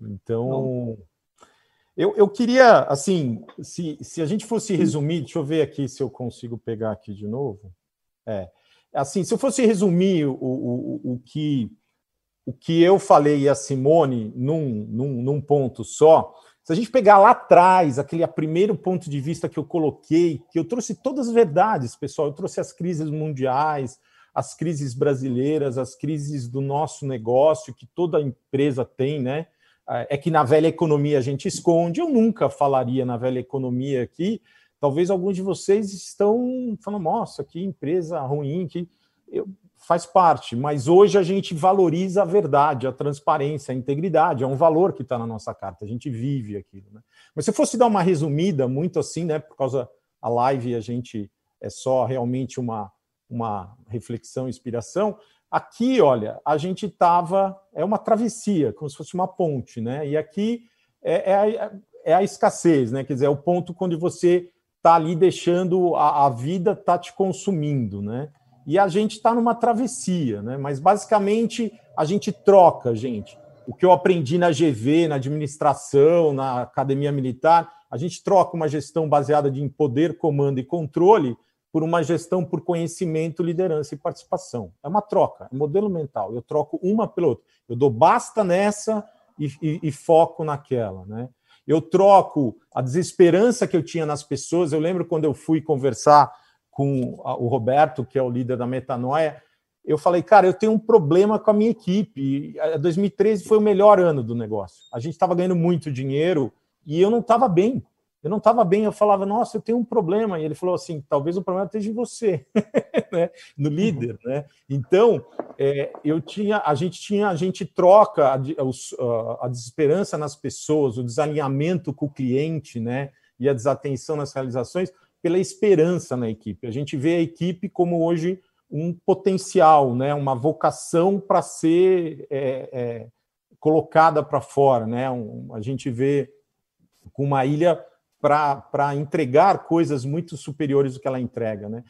Então, eu, eu queria, assim, se, se a gente fosse resumir, deixa eu ver aqui se eu consigo pegar aqui de novo. É, assim, se eu fosse resumir o, o, o, que, o que eu falei e a Simone num, num, num ponto só, se a gente pegar lá atrás, aquele primeiro ponto de vista que eu coloquei, que eu trouxe todas as verdades, pessoal, eu trouxe as crises mundiais, as crises brasileiras, as crises do nosso negócio, que toda empresa tem, né? É que na velha economia a gente esconde. Eu nunca falaria na velha economia aqui. Talvez alguns de vocês estão falando, nossa, que empresa ruim, que eu, faz parte, mas hoje a gente valoriza a verdade, a transparência, a integridade, é um valor que está na nossa carta, a gente vive aquilo. Né? Mas se eu fosse dar uma resumida, muito assim, né, por causa a live a gente é só realmente uma, uma reflexão, inspiração, aqui, olha, a gente estava, é uma travessia, como se fosse uma ponte, né? E aqui é, é, a, é a escassez, né? Quer dizer, é o ponto quando você está ali deixando a, a vida tá te consumindo, né? e a gente está numa travessia, né? Mas basicamente a gente troca, gente. O que eu aprendi na GV, na administração, na academia militar, a gente troca uma gestão baseada em poder, comando e controle por uma gestão por conhecimento, liderança e participação. É uma troca, é um modelo mental. Eu troco uma pela outra. Eu dou basta nessa e, e, e foco naquela, né? Eu troco a desesperança que eu tinha nas pessoas. Eu lembro quando eu fui conversar com o Roberto, que é o líder da Metanoia, eu falei, cara, eu tenho um problema com a minha equipe. 2013 foi o melhor ano do negócio. A gente estava ganhando muito dinheiro e eu não estava bem. Eu não estava bem. Eu falava, nossa, eu tenho um problema. E ele falou assim, talvez o problema esteja em você, né? no líder, né? Então, é, eu tinha, a gente tinha, a gente troca a, a, a desesperança nas pessoas, o desalinhamento com o cliente, né? E a desatenção nas realizações pela esperança na equipe. A gente vê a equipe como hoje um potencial, né, uma vocação para ser é, é, colocada para fora. Né? Um, a gente vê com uma ilha para entregar coisas muito superiores do que ela entrega. Né?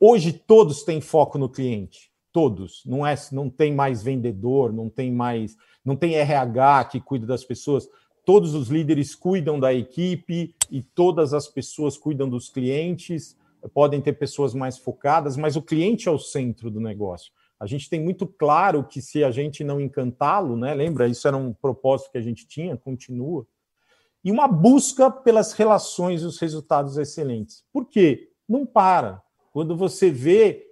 Hoje todos têm foco no cliente, todos. Não é, não tem mais vendedor, não tem mais, não tem RH que cuida das pessoas todos os líderes cuidam da equipe e todas as pessoas cuidam dos clientes. Podem ter pessoas mais focadas, mas o cliente é o centro do negócio. A gente tem muito claro que se a gente não encantá-lo, né? Lembra, isso era um propósito que a gente tinha, continua. E uma busca pelas relações e os resultados excelentes. Por quê? Não para. Quando você vê,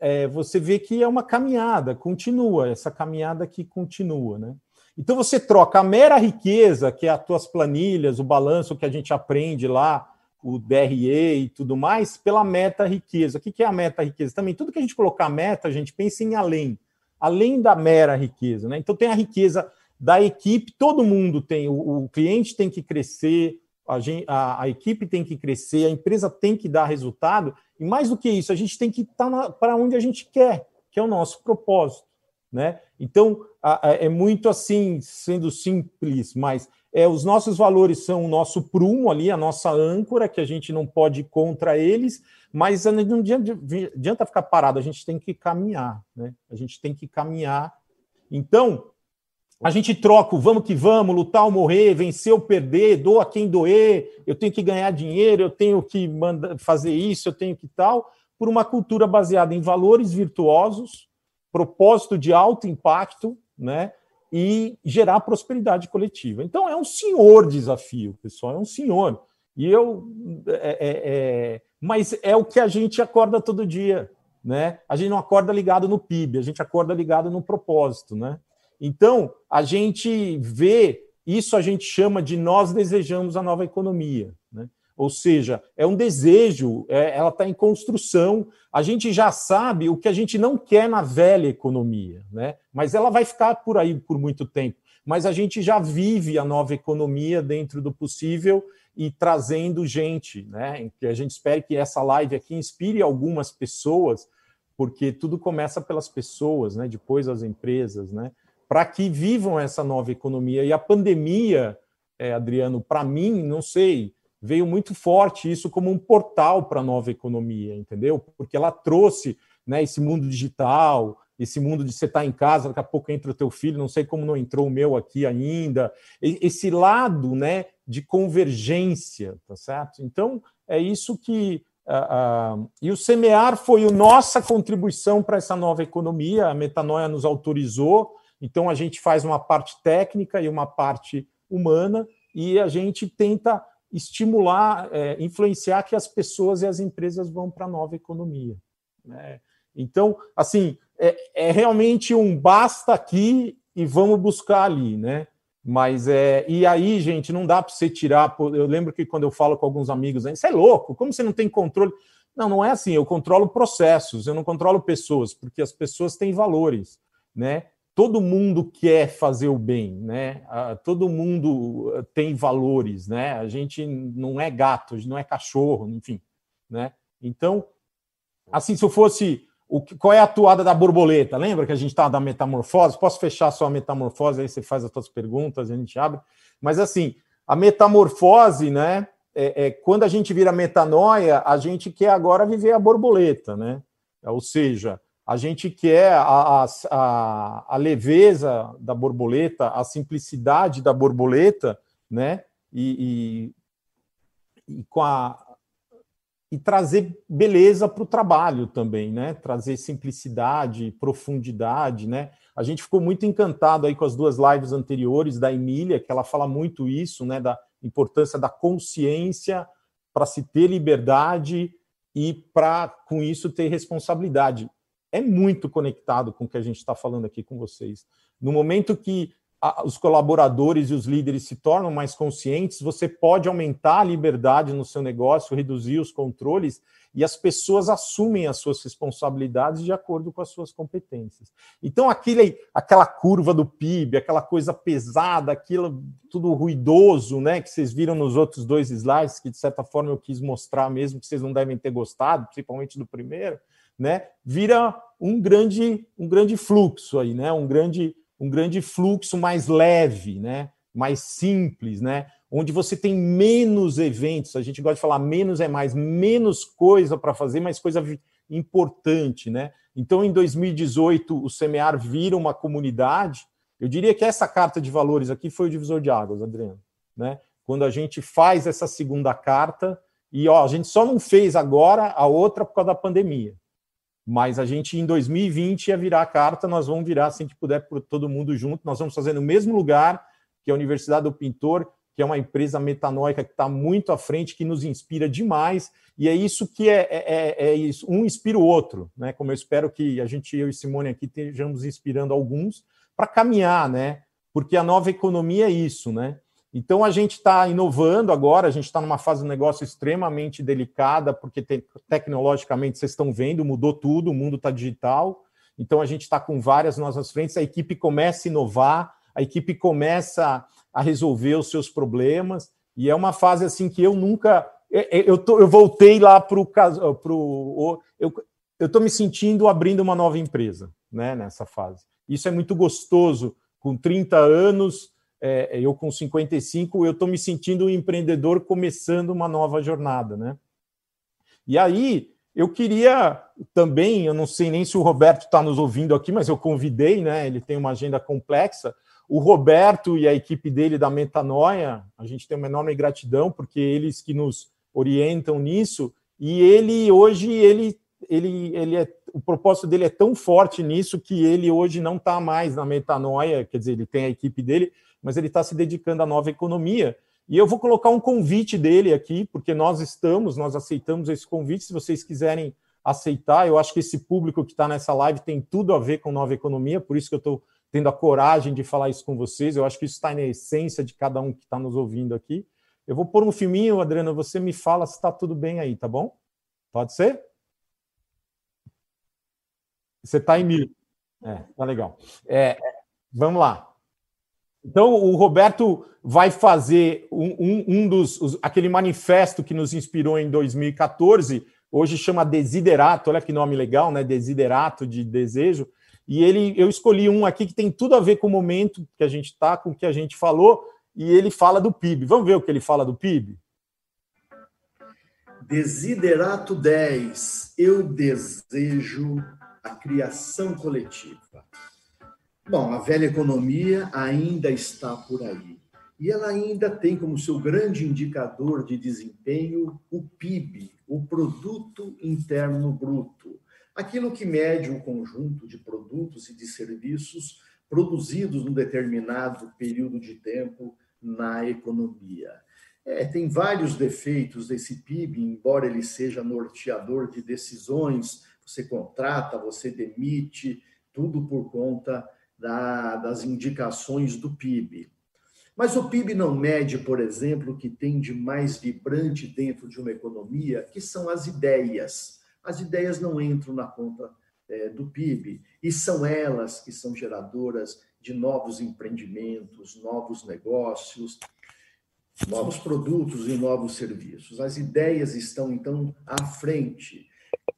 é, você vê que é uma caminhada, continua, essa caminhada que continua, né? Então você troca a mera riqueza, que é as tuas planilhas, o balanço que a gente aprende lá, o DRE e tudo mais, pela meta riqueza. O que é a meta riqueza? Também tudo que a gente colocar meta, a gente pensa em além, além da mera riqueza. Né? Então tem a riqueza da equipe, todo mundo tem, o, o cliente tem que crescer, a, gente, a, a, equipe tem que crescer, a empresa tem que dar resultado, e mais do que isso, a gente tem que estar tá para onde a gente quer, que é o nosso propósito. Né? Então, é muito assim, sendo simples, mas é, os nossos valores são o nosso prumo ali, a nossa âncora, que a gente não pode ir contra eles, mas não adianta ficar parado, a gente tem que caminhar, né? A gente tem que caminhar. Então, a gente troca o vamos que vamos, lutar ou morrer, vencer ou perder, doa quem doer, eu tenho que ganhar dinheiro, eu tenho que fazer isso, eu tenho que tal, por uma cultura baseada em valores virtuosos, propósito de alto impacto, né? E gerar prosperidade coletiva. Então é um senhor desafio, pessoal, é um senhor. E eu, é, é, é, mas é o que a gente acorda todo dia, né? A gente não acorda ligado no PIB, a gente acorda ligado no propósito, né? Então a gente vê isso, a gente chama de nós desejamos a nova economia, né? Ou seja, é um desejo, é, ela está em construção. A gente já sabe o que a gente não quer na velha economia, né? mas ela vai ficar por aí por muito tempo. mas a gente já vive a nova economia dentro do possível e trazendo gente, né? Que a gente espera que essa live aqui inspire algumas pessoas, porque tudo começa pelas pessoas, né? Depois as empresas, né? Para que vivam essa nova economia. E a pandemia, é, Adriano, para mim, não sei, veio muito forte isso como um portal para a nova economia, entendeu? Porque ela trouxe né, esse mundo digital, esse mundo de você estar tá em casa, daqui a pouco entra o teu filho, não sei como não entrou o meu aqui ainda, esse lado né, de convergência, tá certo? Então, é isso que. Uh, uh, e o semear foi a nossa contribuição para essa nova economia, a metanoia nos autorizou, então a gente faz uma parte técnica e uma parte humana, e a gente tenta estimular, é, influenciar que as pessoas e as empresas vão para a nova economia. Né? Então, assim, é, é, realmente um basta aqui e vamos buscar ali, né? Mas é. E aí, gente, não dá para você tirar. Eu lembro que quando eu falo com alguns amigos, você é louco, como você não tem controle? Não, não é assim. Eu controlo processos, eu não controlo pessoas, porque as pessoas têm valores, né? Todo mundo quer fazer o bem, né? Todo mundo eh, tem valores, né? A gente não é gato, não é cachorro, enfim, né? Então, assim, se eu fosse o, qual é a atuada da borboleta? Lembra que a gente estava da metamorfose? Posso fechar só a metamorfose, aí você faz as suas perguntas, a gente abre. Mas assim, a metamorfose, né? É, é, quando a gente vira metanoia, a gente quer agora viver a borboleta, né? Ou seja, a gente quer a, a, a leveza da borboleta, a simplicidade da borboleta, né? E, e, e com a, e trazer beleza para o trabalho também, né? Trazer simplicidade, profundidade, né? A gente ficou muito encantado aí com as duas lives anteriores da Emília, que ela fala muito isso, né? Da importância da consciência para se ter liberdade e para, com isso, ter responsabilidade. É muito conectado com o que a gente está falando aqui com vocês. No momento que os colaboradores e os líderes se tornam mais conscientes, você pode aumentar a liberdade no seu negócio, reduzir os controles e as pessoas assumem as suas responsabilidades de acordo com as suas competências. Então, aquele, aquela curva do PIB, aquela coisa pesada, aquilo tudo ruidoso, né, que vocês viram nos outros dois slides, que de certa forma eu quis mostrar mesmo, que vocês não devem ter gostado, principalmente do primeiro, né, vira um grande, um grande fluxo aí, né, um grande um grande fluxo mais leve, né? mais simples, né? onde você tem menos eventos. A gente gosta de falar menos é mais, menos coisa para fazer, mas coisa importante. Né? Então, em 2018, o Semear vira uma comunidade. Eu diria que essa carta de valores aqui foi o divisor de águas, Adriano. Né? Quando a gente faz essa segunda carta, e ó, a gente só não fez agora a outra por causa da pandemia. Mas a gente, em 2020, ia virar a carta, nós vamos virar, assim que puder, por todo mundo junto. Nós vamos fazer no mesmo lugar que a Universidade do Pintor, que é uma empresa metanoica que está muito à frente, que nos inspira demais. E é isso que é, é, é, é isso. Um inspira o outro, né? Como eu espero que a gente, eu e Simone aqui, estejamos inspirando alguns para caminhar, né? Porque a nova economia é isso, né? Então a gente está inovando agora, a gente está numa fase de negócio extremamente delicada, porque te tecnologicamente vocês estão vendo, mudou tudo, o mundo está digital. Então a gente está com várias nossas frentes, a equipe começa a inovar, a equipe começa a resolver os seus problemas, e é uma fase assim que eu nunca. Eu, tô, eu voltei lá para o caso. Eu estou me sentindo abrindo uma nova empresa né, nessa fase. Isso é muito gostoso, com 30 anos é, eu com 55, eu estou me sentindo um empreendedor começando uma nova jornada, né? E aí, eu queria também, eu não sei nem se o Roberto está nos ouvindo aqui, mas eu convidei, né? Ele tem uma agenda complexa. O Roberto e a equipe dele da Metanoia, a gente tem uma enorme gratidão, porque eles que nos orientam nisso, e ele hoje, ele, ele, ele é, o propósito dele é tão forte nisso que ele hoje não está mais na Metanoia, quer dizer, ele tem a equipe dele, mas ele está se dedicando à nova economia. E eu vou colocar um convite dele aqui, porque nós estamos, nós aceitamos esse convite. Se vocês quiserem aceitar, eu acho que esse público que está nessa live tem tudo a ver com nova economia, por isso que eu estou tendo a coragem de falar isso com vocês. Eu acho que isso está na essência de cada um que está nos ouvindo aqui. Eu vou pôr um filminho, Adriana, você me fala se está tudo bem aí, tá bom? Pode ser? Você está em mil. É, tá legal. É, vamos lá. Então, o Roberto vai fazer um, um, um dos. Os, aquele manifesto que nos inspirou em 2014, hoje chama Desiderato, olha que nome legal, né? Desiderato de desejo. E ele, eu escolhi um aqui que tem tudo a ver com o momento que a gente está, com o que a gente falou, e ele fala do PIB. Vamos ver o que ele fala do PIB? Desiderato 10. Eu desejo a criação coletiva. Bom, a velha economia ainda está por aí. E ela ainda tem como seu grande indicador de desempenho o PIB, o Produto Interno Bruto, aquilo que mede o conjunto de produtos e de serviços produzidos num determinado período de tempo na economia. É, tem vários defeitos desse PIB, embora ele seja norteador de decisões, você contrata, você demite, tudo por conta da, das indicações do PIB. Mas o PIB não mede, por exemplo, o que tem de mais vibrante dentro de uma economia, que são as ideias. As ideias não entram na conta é, do PIB, e são elas que são geradoras de novos empreendimentos, novos negócios, novos produtos e novos serviços. As ideias estão, então, à frente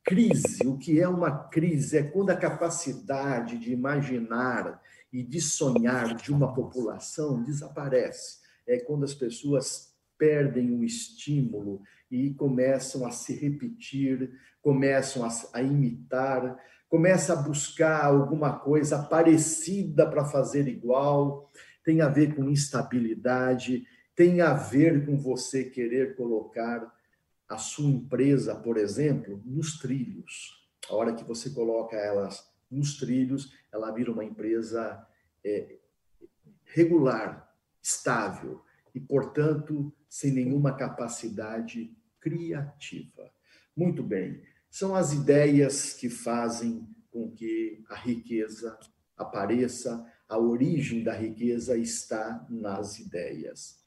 Crise, o que é uma crise? É quando a capacidade de imaginar e de sonhar de uma população desaparece. É quando as pessoas perdem o estímulo e começam a se repetir, começam a, a imitar, começam a buscar alguma coisa parecida para fazer igual, tem a ver com instabilidade, tem a ver com você querer colocar a sua empresa, por exemplo, nos trilhos. A hora que você coloca elas nos trilhos, ela vira uma empresa é, regular, estável e, portanto, sem nenhuma capacidade criativa. Muito bem, são as ideias que fazem com que a riqueza apareça, a origem da riqueza está nas ideias.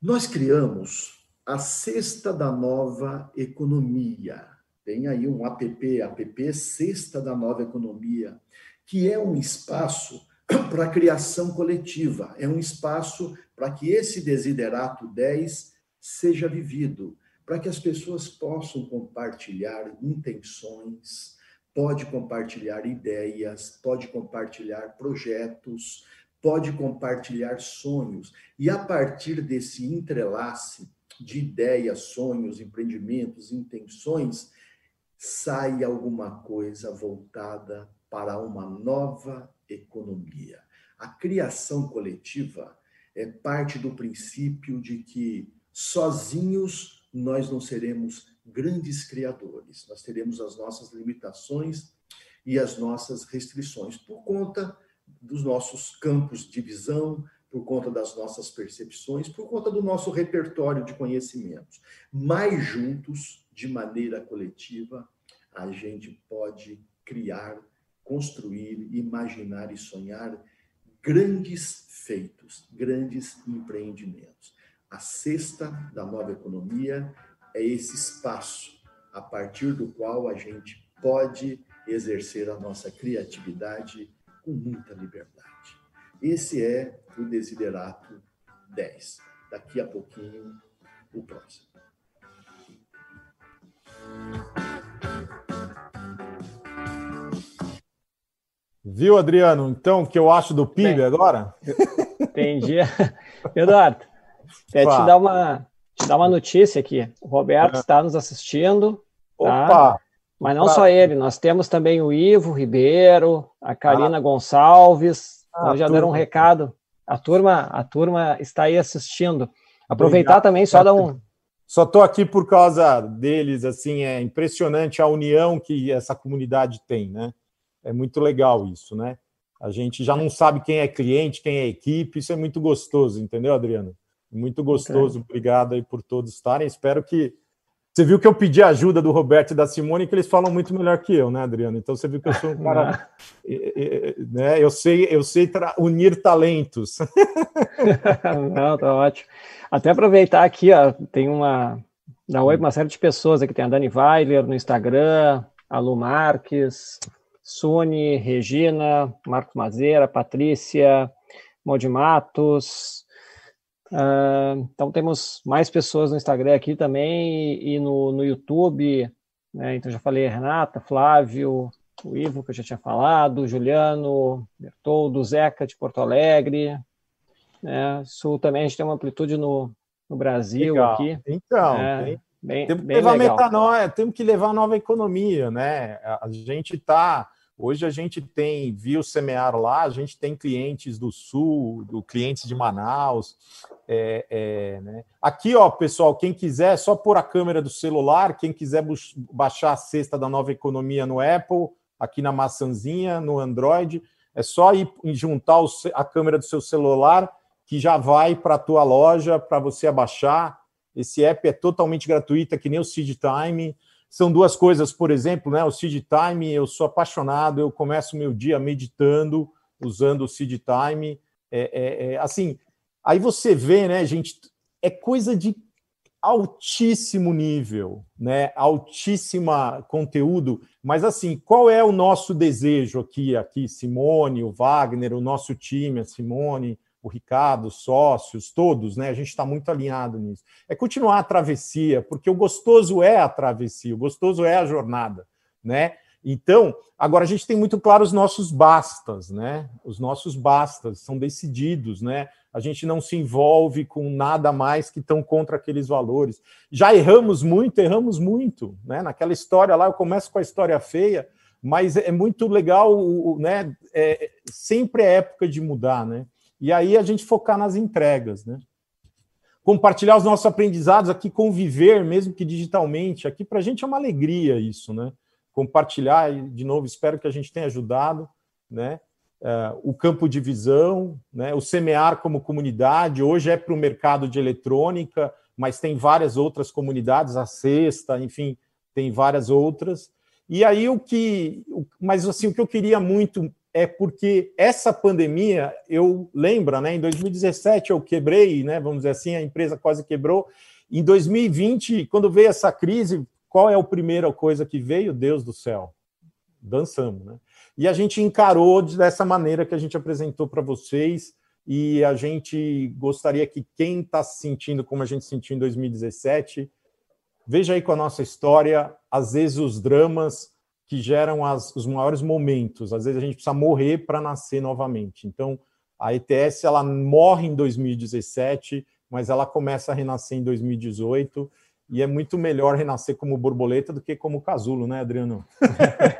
Nós criamos a Sexta da Nova Economia. Tem aí um app, app Sexta da Nova Economia, que é um espaço para criação coletiva, é um espaço para que esse desiderato 10 seja vivido, para que as pessoas possam compartilhar intenções, pode compartilhar ideias, pode compartilhar projetos, pode compartilhar sonhos. E a partir desse entrelace, de ideias, sonhos, empreendimentos, intenções, sai alguma coisa voltada para uma nova economia. A criação coletiva é parte do princípio de que sozinhos nós não seremos grandes criadores, nós teremos as nossas limitações e as nossas restrições por conta dos nossos campos de visão, por conta das nossas percepções, por conta do nosso repertório de conhecimentos. Mais juntos, de maneira coletiva, a gente pode criar, construir, imaginar e sonhar grandes feitos, grandes empreendimentos. A sexta da nova economia é esse espaço a partir do qual a gente pode exercer a nossa criatividade com muita liberdade. Esse é o desiderato 10. Daqui a pouquinho, o próximo. Viu, Adriano? Então, o que eu acho do PIB Bem, agora? Entendi. Eduardo, quero te dar, uma, te dar uma notícia aqui. O Roberto é. está nos assistindo. Tá? Opa! Mas não só ele, nós temos também o Ivo Ribeiro, a Karina ah. Gonçalves, ah, então já deram um recado. A turma, a turma está aí assistindo. Aproveitar Obrigado. também, só dar um. Só estou aqui por causa deles, assim, é impressionante a união que essa comunidade tem, né? É muito legal isso, né? A gente já não sabe quem é cliente, quem é equipe, isso é muito gostoso, entendeu, Adriano? Muito gostoso. Obrigado aí por todos estarem. Espero que você viu que eu pedi ajuda do Roberto e da Simone, que eles falam muito melhor que eu, né, Adriano? Então você viu que eu sou um cara. né, eu sei, eu sei unir talentos. Não, tá ótimo. Até aproveitar aqui, ó, tem uma. Da Oi, uma série de pessoas aqui. Tem a Dani Weiler no Instagram, a Lu Marques, Suni, Regina, Marcos Mazeira, Patrícia, Molde Matos. Uh, então temos mais pessoas no Instagram aqui também e, e no, no YouTube. Né? Então já falei Renata, Flávio, o Ivo, que eu já tinha falado, Juliano, Bertoldo, Zeca de Porto Alegre. Né? Sul também a gente tem uma amplitude no, no Brasil legal. aqui. Então, é, tem, bem, temos, que levar legal. metanóia, temos que levar a nova economia, né? A gente está. Hoje a gente tem, viu semear lá, a gente tem clientes do Sul, do clientes de Manaus. É, é, né? Aqui, ó, pessoal, quem quiser, é só pôr a câmera do celular, quem quiser baixar a cesta da nova economia no Apple, aqui na maçãzinha, no Android, é só ir juntar a câmera do seu celular, que já vai para a tua loja para você abaixar. Esse app é totalmente gratuito, é que nem o Seed Time. São duas coisas, por exemplo, né? O Seed Time, eu sou apaixonado, eu começo meu dia meditando, usando o Seed Time. É, é, é, assim, aí você vê, né, gente, é coisa de altíssimo nível, né? Altíssima conteúdo, mas assim, qual é o nosso desejo aqui, aqui Simone, o Wagner, o nosso time, a Simone, o Ricardo, os sócios, todos, né? A gente está muito alinhado nisso. É continuar a travessia, porque o gostoso é a travessia, o gostoso é a jornada, né? Então, agora a gente tem muito claro os nossos bastas, né? Os nossos bastas são decididos, né? A gente não se envolve com nada mais que estão contra aqueles valores. Já erramos muito, erramos muito, né? Naquela história lá, eu começo com a história feia, mas é muito legal, né? É, sempre é época de mudar, né? E aí a gente focar nas entregas, né? Compartilhar os nossos aprendizados aqui, conviver, mesmo que digitalmente, aqui para a gente é uma alegria isso, né? Compartilhar, e de novo, espero que a gente tenha ajudado, né? Uh, o campo de visão, né? o semear como comunidade, hoje é para o mercado de eletrônica, mas tem várias outras comunidades, a sexta, enfim, tem várias outras. E aí o que, mas assim, o que eu queria muito é porque essa pandemia, eu lembro, né, em 2017 eu quebrei, né, vamos dizer assim, a empresa quase quebrou. Em 2020, quando veio essa crise, qual é a primeira coisa que veio? Deus do céu. Dançamos, né? E a gente encarou dessa maneira que a gente apresentou para vocês, e a gente gostaria que quem está se sentindo como a gente sentiu em 2017, veja aí com a nossa história, às vezes os dramas que geram as, os maiores momentos. Às vezes a gente precisa morrer para nascer novamente. Então, a ETS ela morre em 2017, mas ela começa a renascer em 2018 e é muito melhor renascer como borboleta do que como casulo, né, Adriano?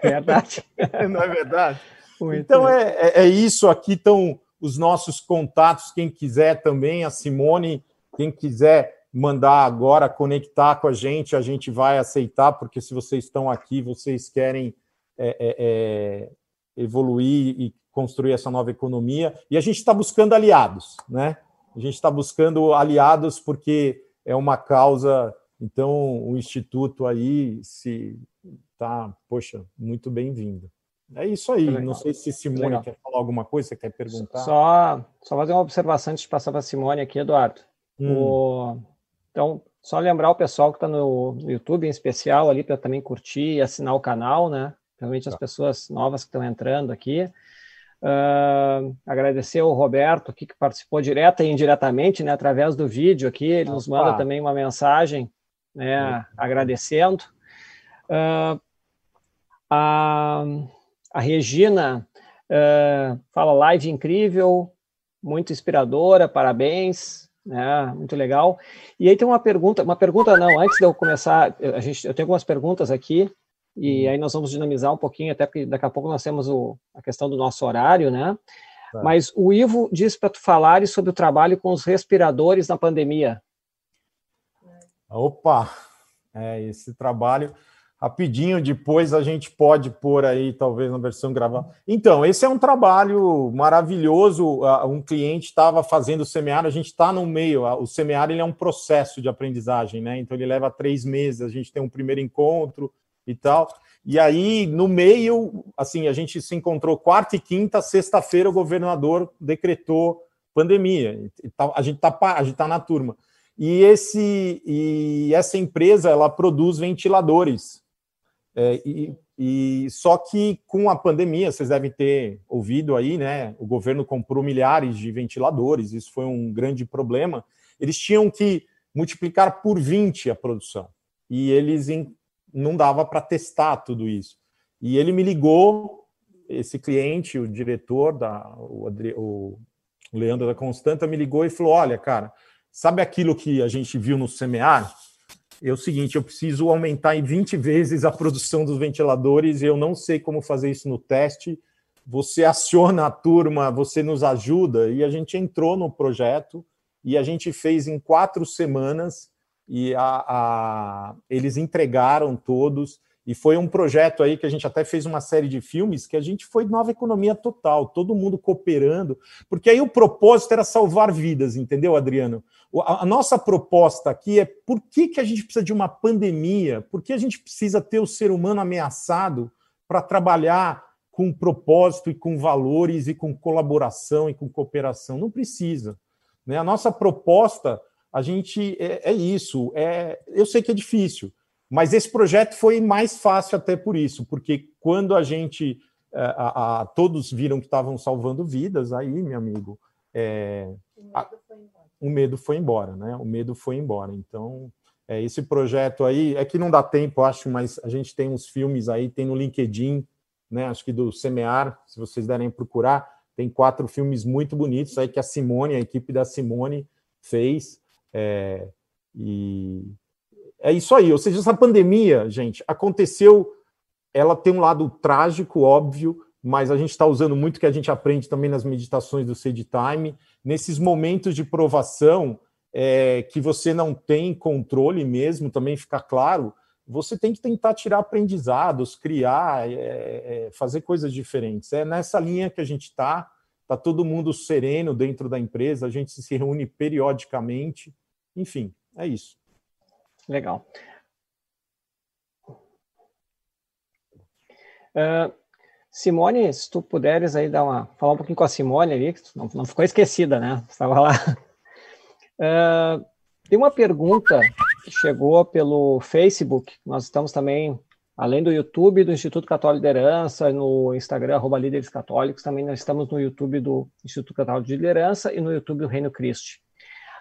É verdade. Não é verdade? Muito então é, é, é, isso. Aqui estão os nossos contatos. Quem quiser também, a Simone, quem quiser mandar agora, conectar com a gente, a gente vai aceitar, porque se vocês estão aqui, vocês querem é, é, é evoluir e construir essa nova economia. E a gente está buscando aliados, né? A gente está buscando aliados porque é uma causa. Então, o Instituto aí se tá, poxa, muito bem-vindo. É isso aí. Não sei se Simone Legal. quer falar alguma coisa, você quer perguntar? Só, só fazer uma observação antes de passar para a Simone aqui, Eduardo. Hum. O então, só lembrar o pessoal que está no YouTube, em especial, ali, para também curtir e assinar o canal, né? Principalmente as tá. pessoas novas que estão entrando aqui. Uh, agradecer ao Roberto aqui, que participou direta e indiretamente, né, através do vídeo aqui. Ele nos manda também uma mensagem, né, agradecendo. Uh, a, a Regina uh, fala live incrível, muito inspiradora, parabéns. É, muito legal. E aí tem uma pergunta, uma pergunta não, antes de eu começar, a gente, eu tenho algumas perguntas aqui, e uhum. aí nós vamos dinamizar um pouquinho, até porque daqui a pouco nós temos o, a questão do nosso horário, né? Tá. Mas o Ivo disse para tu falares sobre o trabalho com os respiradores na pandemia. Opa! É, esse trabalho rapidinho, depois a gente pode pôr aí, talvez, na versão gravada. Então, esse é um trabalho maravilhoso. Um cliente estava fazendo o semear, a gente está no meio. O ele é um processo de aprendizagem, né? Então, ele leva três meses, a gente tem um primeiro encontro e tal. E aí, no meio, assim, a gente se encontrou quarta e quinta, sexta-feira, o governador decretou pandemia. A gente está tá na turma. E, esse, e essa empresa ela produz ventiladores é, e E só que com a pandemia, vocês devem ter ouvido aí, né? O governo comprou milhares de ventiladores, isso foi um grande problema. Eles tinham que multiplicar por 20 a produção. E eles não dava para testar tudo isso. E ele me ligou, esse cliente, o diretor da o, o Leandro da Constanta me ligou e falou: "Olha, cara, sabe aquilo que a gente viu no semear? É o seguinte: eu preciso aumentar em 20 vezes a produção dos ventiladores, eu não sei como fazer isso no teste. Você aciona a turma, você nos ajuda, e a gente entrou no projeto e a gente fez em quatro semanas e a, a, eles entregaram todos. E foi um projeto aí que a gente até fez uma série de filmes que a gente foi nova economia total, todo mundo cooperando, porque aí o propósito era salvar vidas, entendeu, Adriano? A nossa proposta aqui é por que, que a gente precisa de uma pandemia, por que a gente precisa ter o ser humano ameaçado para trabalhar com propósito e com valores e com colaboração e com cooperação. Não precisa. Né? A nossa proposta, a gente é, é isso. É, eu sei que é difícil, mas esse projeto foi mais fácil até por isso, porque quando a gente é, a, a, todos viram que estavam salvando vidas, aí, meu amigo, é, a, o medo foi embora, né? O medo foi embora. Então, é, esse projeto aí é que não dá tempo, acho, mas a gente tem uns filmes aí, tem no LinkedIn, né? Acho que do Semear, se vocês derem procurar, tem quatro filmes muito bonitos aí que a Simone, a equipe da Simone fez. É, e é isso aí. Ou seja, essa pandemia, gente, aconteceu. Ela tem um lado trágico, óbvio, mas a gente está usando muito que a gente aprende também nas meditações do Sage Time. Nesses momentos de provação, é, que você não tem controle mesmo, também fica claro, você tem que tentar tirar aprendizados, criar, é, é, fazer coisas diferentes. É nessa linha que a gente está, está todo mundo sereno dentro da empresa, a gente se reúne periodicamente, enfim, é isso. Legal. Uh, Simone, se tu puderes aí dar uma, falar um pouquinho com a Simone ali, que não, não ficou esquecida, né? Estava lá. Uh, tem uma pergunta que chegou pelo Facebook. Nós estamos também, além do YouTube do Instituto Católico de Liderança, no Instagram, arroba Líderes Católicos, também nós estamos no YouTube do Instituto Católico de Liderança e no YouTube do Reino Cristo.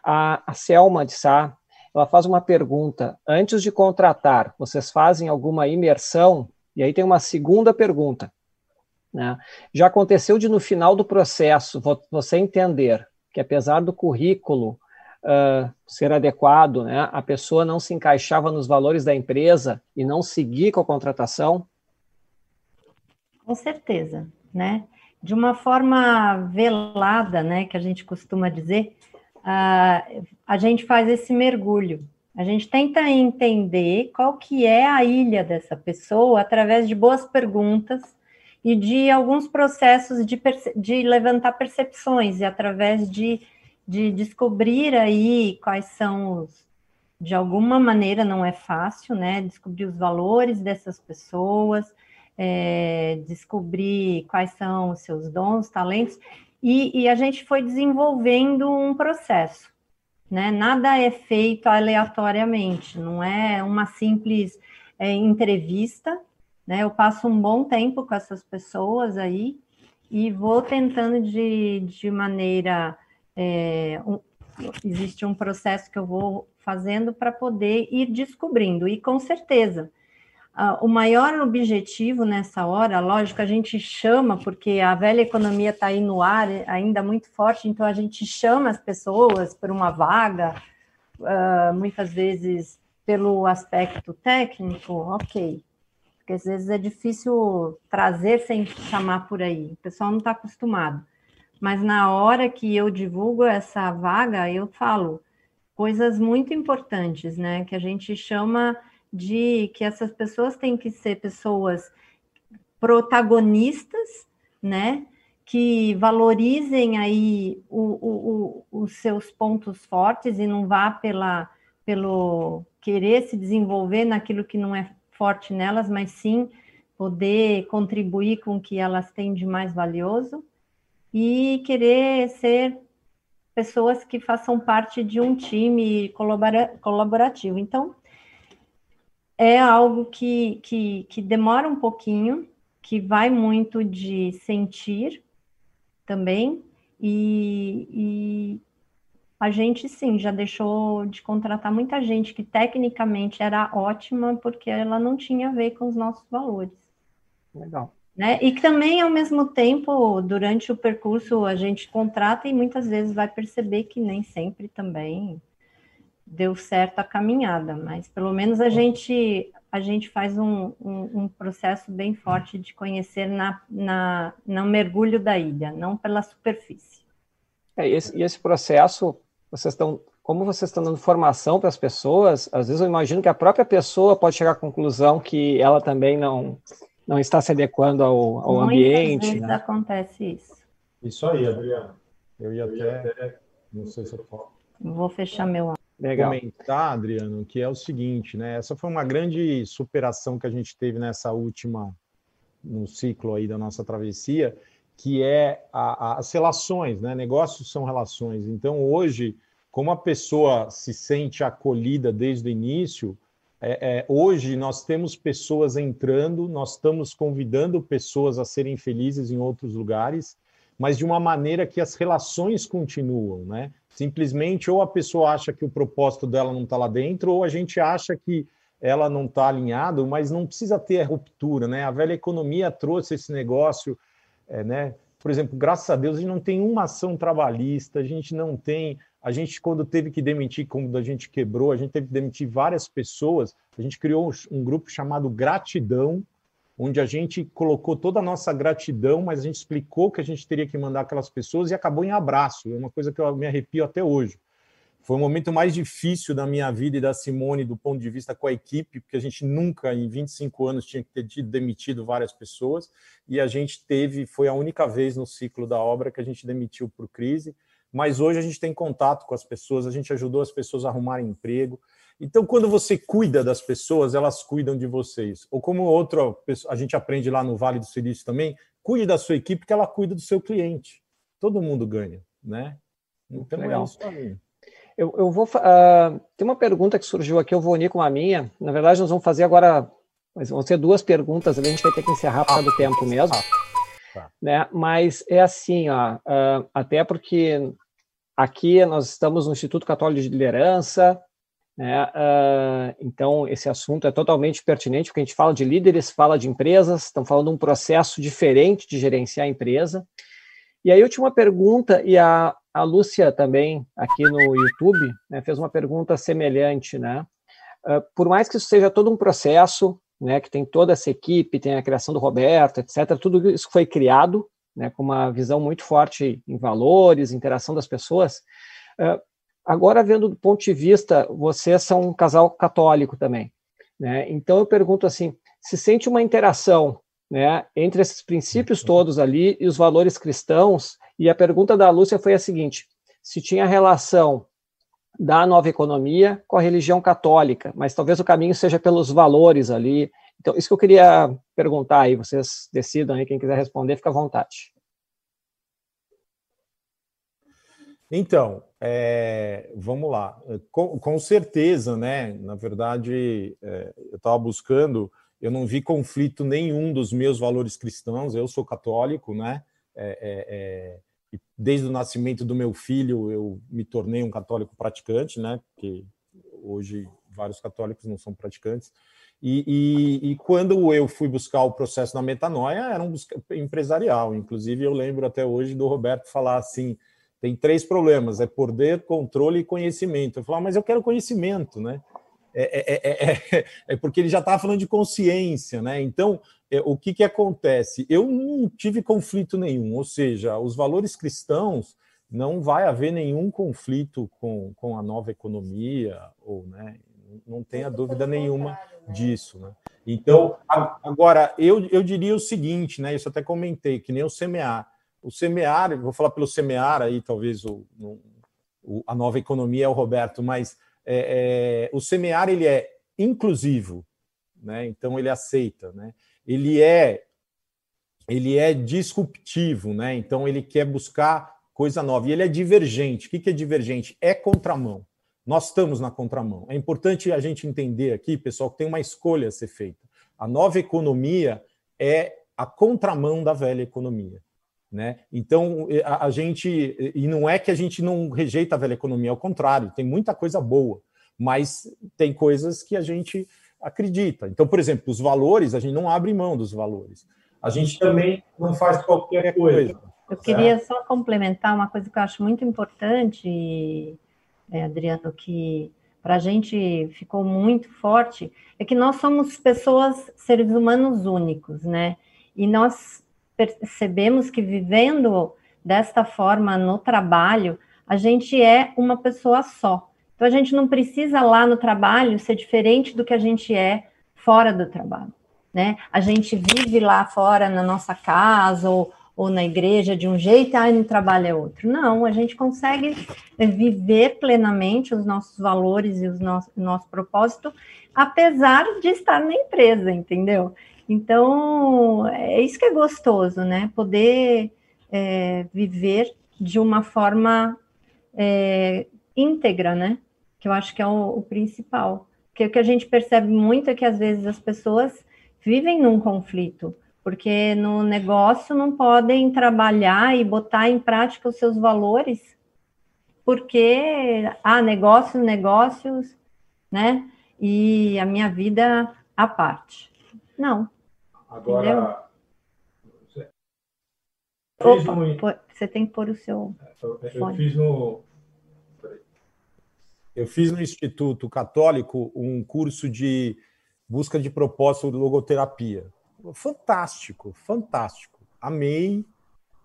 A, a Selma de Sá ela faz uma pergunta: antes de contratar, vocês fazem alguma imersão? E aí tem uma segunda pergunta. Né? Já aconteceu de no final do processo você entender que apesar do currículo uh, ser adequado, né, a pessoa não se encaixava nos valores da empresa e não seguir com a contratação? Com certeza, né? De uma forma velada, né, que a gente costuma dizer, uh, a gente faz esse mergulho. A gente tenta entender qual que é a ilha dessa pessoa através de boas perguntas e de alguns processos de, de levantar percepções e através de, de descobrir aí quais são os, de alguma maneira não é fácil, né? Descobrir os valores dessas pessoas, é, descobrir quais são os seus dons, talentos, e, e a gente foi desenvolvendo um processo, né? Nada é feito aleatoriamente, não é uma simples é, entrevista, né? Eu passo um bom tempo com essas pessoas aí e vou tentando de, de maneira. É, um, existe um processo que eu vou fazendo para poder ir descobrindo, e com certeza Uh, o maior objetivo nessa hora, lógico, a gente chama, porque a velha economia está aí no ar ainda muito forte, então a gente chama as pessoas por uma vaga, uh, muitas vezes pelo aspecto técnico, ok, porque às vezes é difícil trazer sem chamar por aí, o pessoal não está acostumado. Mas na hora que eu divulgo essa vaga, eu falo coisas muito importantes, né? Que a gente chama de que essas pessoas têm que ser pessoas protagonistas, né? Que valorizem aí o, o, o, os seus pontos fortes e não vá pela, pelo querer se desenvolver naquilo que não é forte nelas, mas sim poder contribuir com o que elas têm de mais valioso e querer ser pessoas que façam parte de um time colabora, colaborativo. Então, é algo que, que, que demora um pouquinho, que vai muito de sentir também, e, e a gente sim já deixou de contratar muita gente que tecnicamente era ótima porque ela não tinha a ver com os nossos valores. Legal. Né? E também, ao mesmo tempo, durante o percurso, a gente contrata e muitas vezes vai perceber que nem sempre também deu certo a caminhada, mas pelo menos a gente a gente faz um, um, um processo bem forte de conhecer na, na, no mergulho da ilha, não pela superfície. É, e, esse, e esse processo, vocês estão, como vocês estão dando formação para as pessoas, às vezes eu imagino que a própria pessoa pode chegar à conclusão que ela também não, não está se adequando ao, ao Muitas ambiente. Vezes né? acontece isso. Isso aí, Adriano. Eu ia até, não sei se eu posso Vou fechar meu Legal. comentar, Adriano, que é o seguinte, né? Essa foi uma grande superação que a gente teve nessa última no ciclo aí da nossa travessia, que é a, a, as relações, né? Negócios são relações. Então, hoje, como a pessoa se sente acolhida desde o início, é, é, hoje nós temos pessoas entrando, nós estamos convidando pessoas a serem felizes em outros lugares, mas de uma maneira que as relações continuam, né? Simplesmente ou a pessoa acha que o propósito dela não está lá dentro, ou a gente acha que ela não está alinhada, mas não precisa ter a ruptura, né? A velha economia trouxe esse negócio, é, né? Por exemplo, graças a Deus a gente não tem uma ação trabalhista, a gente não tem, a gente quando teve que demitir, quando a gente quebrou, a gente teve que demitir várias pessoas, a gente criou um grupo chamado Gratidão, onde a gente colocou toda a nossa gratidão, mas a gente explicou que a gente teria que mandar aquelas pessoas e acabou em abraço. É uma coisa que eu me arrepio até hoje. Foi o momento mais difícil da minha vida e da Simone do ponto de vista com a equipe, porque a gente nunca, em 25 anos, tinha que ter tido demitido várias pessoas, e a gente teve, foi a única vez no ciclo da obra que a gente demitiu por crise, mas hoje a gente tem contato com as pessoas, a gente ajudou as pessoas a arrumarem emprego, então, quando você cuida das pessoas, elas cuidam de vocês. Ou como outra a gente aprende lá no Vale do Silício também, cuide da sua equipe que ela cuida do seu cliente. Todo mundo ganha, né? Então é Legal. é isso aí. Eu, eu vou. Uh, tem uma pergunta que surgiu aqui, eu vou unir com a minha. Na verdade, nós vamos fazer agora. Mas vão ser duas perguntas a gente vai ter que encerrar por causa do tempo mesmo. Tá. Né? Mas é assim, ó, uh, até porque aqui nós estamos no Instituto Católico de Liderança, né? Uh, então, esse assunto é totalmente pertinente, porque a gente fala de líderes, fala de empresas, estão falando de um processo diferente de gerenciar a empresa. E aí eu tinha uma pergunta, e a, a Lúcia também, aqui no YouTube, né, fez uma pergunta semelhante. Né? Uh, por mais que isso seja todo um processo, né, que tem toda essa equipe, tem a criação do Roberto, etc., tudo isso foi criado né, com uma visão muito forte em valores, interação das pessoas, uh, Agora, vendo do ponto de vista, vocês são um casal católico também, né? Então eu pergunto assim, se sente uma interação, né, entre esses princípios uhum. todos ali e os valores cristãos? E a pergunta da Lúcia foi a seguinte: se tinha relação da nova economia com a religião católica, mas talvez o caminho seja pelos valores ali. Então, isso que eu queria perguntar aí, vocês decidam aí, quem quiser responder, fica à vontade. Então, é, vamos lá. Com, com, certeza, né? Na verdade, é, eu estava buscando, eu não vi conflito nenhum dos meus valores cristãos. Eu sou católico, né? É, é, é desde o nascimento do meu filho, eu me tornei um católico praticante, né? Porque hoje vários católicos não são praticantes. E, e, e, quando eu fui buscar o processo da metanoia, era um empresarial. Inclusive, eu lembro até hoje do Roberto falar assim tem três problemas: é poder, controle e conhecimento. Eu falo, ah, mas eu quero conhecimento, né? É, é, é, é porque ele já estava falando de consciência, né? Então, o que, que acontece? Eu não tive conflito nenhum, ou seja, os valores cristãos não vai haver nenhum conflito com, com a nova economia, ou né, não tenha dúvida nenhuma disso. Né? Então, agora, eu, eu diria o seguinte, né, isso até comentei, que nem o semear o semear, vou falar pelo semear aí, talvez o, o a nova economia é o Roberto, mas é, é, o semear ele é inclusivo, né? Então ele aceita, né? Ele é ele é disruptivo, né? Então ele quer buscar coisa nova e ele é divergente. O que é divergente? É contramão. Nós estamos na contramão. É importante a gente entender aqui, pessoal, que tem uma escolha a ser feita. A nova economia é a contramão da velha economia. Né? Então, a, a, gente. E não é que a gente não rejeita a velha economia, ao contrário, tem muita coisa boa, mas tem coisas que a gente acredita. Então, por exemplo, os valores, a gente não abre mão dos valores. A gente também não faz qualquer coisa. Eu queria só complementar uma coisa que eu acho muito importante, é, Adriano, que para a gente ficou muito forte, é que nós somos pessoas, seres humanos únicos, né? E nós percebemos que vivendo desta forma no trabalho, a gente é uma pessoa só. Então a gente não precisa lá no trabalho ser diferente do que a gente é fora do trabalho, né? A gente vive lá fora na nossa casa ou, ou na igreja de um jeito, e no trabalho é outro. Não, a gente consegue viver plenamente os nossos valores e os nosso, nosso propósito, apesar de estar na empresa, entendeu? Então, é isso que é gostoso, né? Poder é, viver de uma forma é, íntegra, né? Que eu acho que é o, o principal. Porque o que a gente percebe muito é que às vezes as pessoas vivem num conflito, porque no negócio não podem trabalhar e botar em prática os seus valores, porque há ah, negócios, negócios, né? E a minha vida à parte. Não. Agora. Opa, no... você tem que pôr o seu. Eu, eu fiz no. Eu fiz no Instituto Católico um curso de busca de propósito de logoterapia. Fantástico, fantástico. Amei.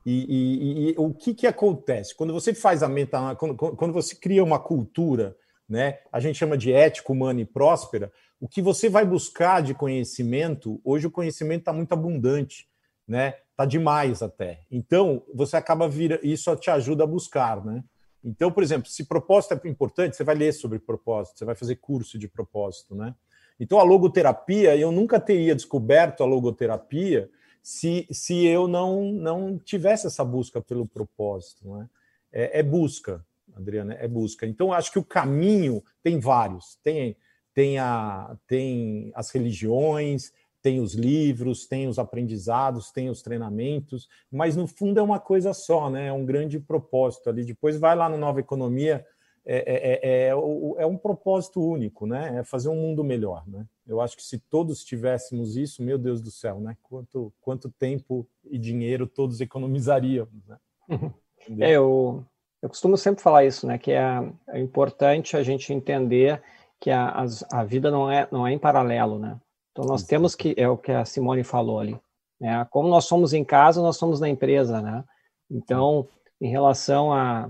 E, e, e, o que, que acontece? Quando você faz a meta, quando, quando você cria uma cultura, né, a gente chama de ético, humana e próspera, o que você vai buscar de conhecimento, hoje o conhecimento está muito abundante, né? Está demais até. Então, você acaba vir, isso te ajuda a buscar, né? Então, por exemplo, se propósito é importante, você vai ler sobre propósito, você vai fazer curso de propósito, né? Então, a logoterapia, eu nunca teria descoberto a logoterapia se, se eu não, não tivesse essa busca pelo propósito, né? É, é busca, Adriana, é busca. Então, acho que o caminho tem vários. Tem tem, a, tem as religiões, tem os livros, tem os aprendizados, tem os treinamentos, mas no fundo é uma coisa só, né? É um grande propósito ali. Depois vai lá no Nova Economia, é, é, é, é, um propósito único, né? É fazer um mundo melhor, né? Eu acho que se todos tivéssemos isso, meu Deus do céu, né? Quanto, quanto tempo e dinheiro todos economizaríamos, né? É, eu, eu costumo sempre falar isso, né? Que é, é importante a gente entender que a, a vida não é, não é em paralelo, né? Então nós temos que, é o que a Simone falou ali, né? Como nós somos em casa, nós somos na empresa, né? Então, em relação a,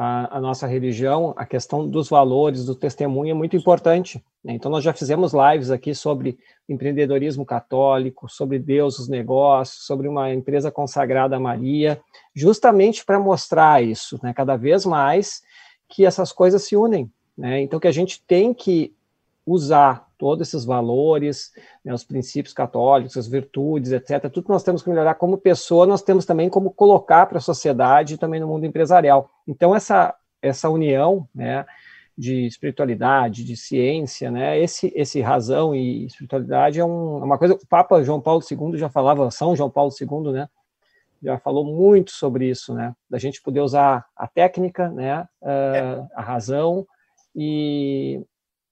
a, a, nossa religião, a questão dos valores, do testemunho é muito importante. Né? Então, nós já fizemos lives aqui sobre empreendedorismo católico, sobre Deus, os negócios, sobre uma empresa consagrada a Maria, justamente para mostrar isso, né? cada vez mais que essas coisas se unem. Né? Então, que a gente tem que usar todos esses valores, né, os princípios católicos, as virtudes, etc. Tudo que nós temos que melhorar como pessoa, nós temos também como colocar para a sociedade e também no mundo empresarial. Então, essa, essa união né, de espiritualidade, de ciência, né, esse, esse razão e espiritualidade é, um, é uma coisa. O Papa João Paulo II já falava, São João Paulo II, né? já falou muito sobre isso, né? Da gente poder usar a técnica, né? Uh, é. A razão, e,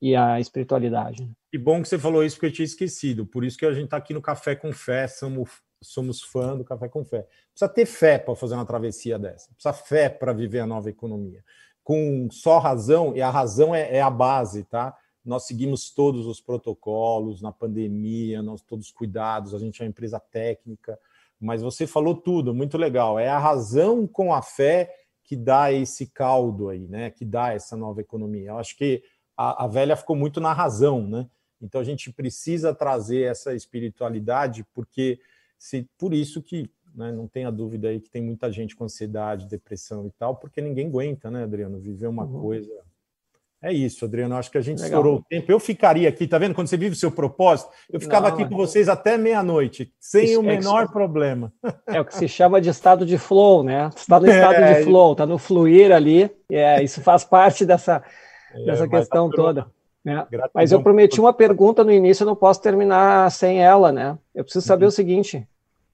e a espiritualidade. Né? Que bom que você falou isso, porque eu tinha esquecido. Por isso que a gente está aqui no Café com Fé, somos, somos fã do Café com Fé. Precisa ter fé para fazer uma travessia dessa, precisa fé para viver a nova economia. Com só razão, e a razão é, é a base, tá? Nós seguimos todos os protocolos na pandemia, nós todos os cuidados, a gente é uma empresa técnica, mas você falou tudo, muito legal. É a razão com a fé que dá esse caldo aí, né? Que dá essa nova economia. Eu acho que a, a velha ficou muito na razão, né? Então a gente precisa trazer essa espiritualidade, porque se por isso que né, não tenha dúvida aí que tem muita gente com ansiedade, depressão e tal, porque ninguém aguenta, né, Adriano? Viver uma uhum. coisa é isso, Adriano. Acho que a gente Legal. estourou o tempo. Eu ficaria aqui, tá vendo? Quando você vive o seu propósito, eu ficava Não, aqui com vocês até meia-noite, sem isso, o é menor é problema. É o que se chama de estado de flow, né? Está no estado é, de flow, está no fluir ali. É, isso faz parte dessa, dessa é, questão tá toda. Né? Mas eu prometi uma pergunta no início, eu não posso terminar sem ela, né? Eu preciso saber uhum. o seguinte: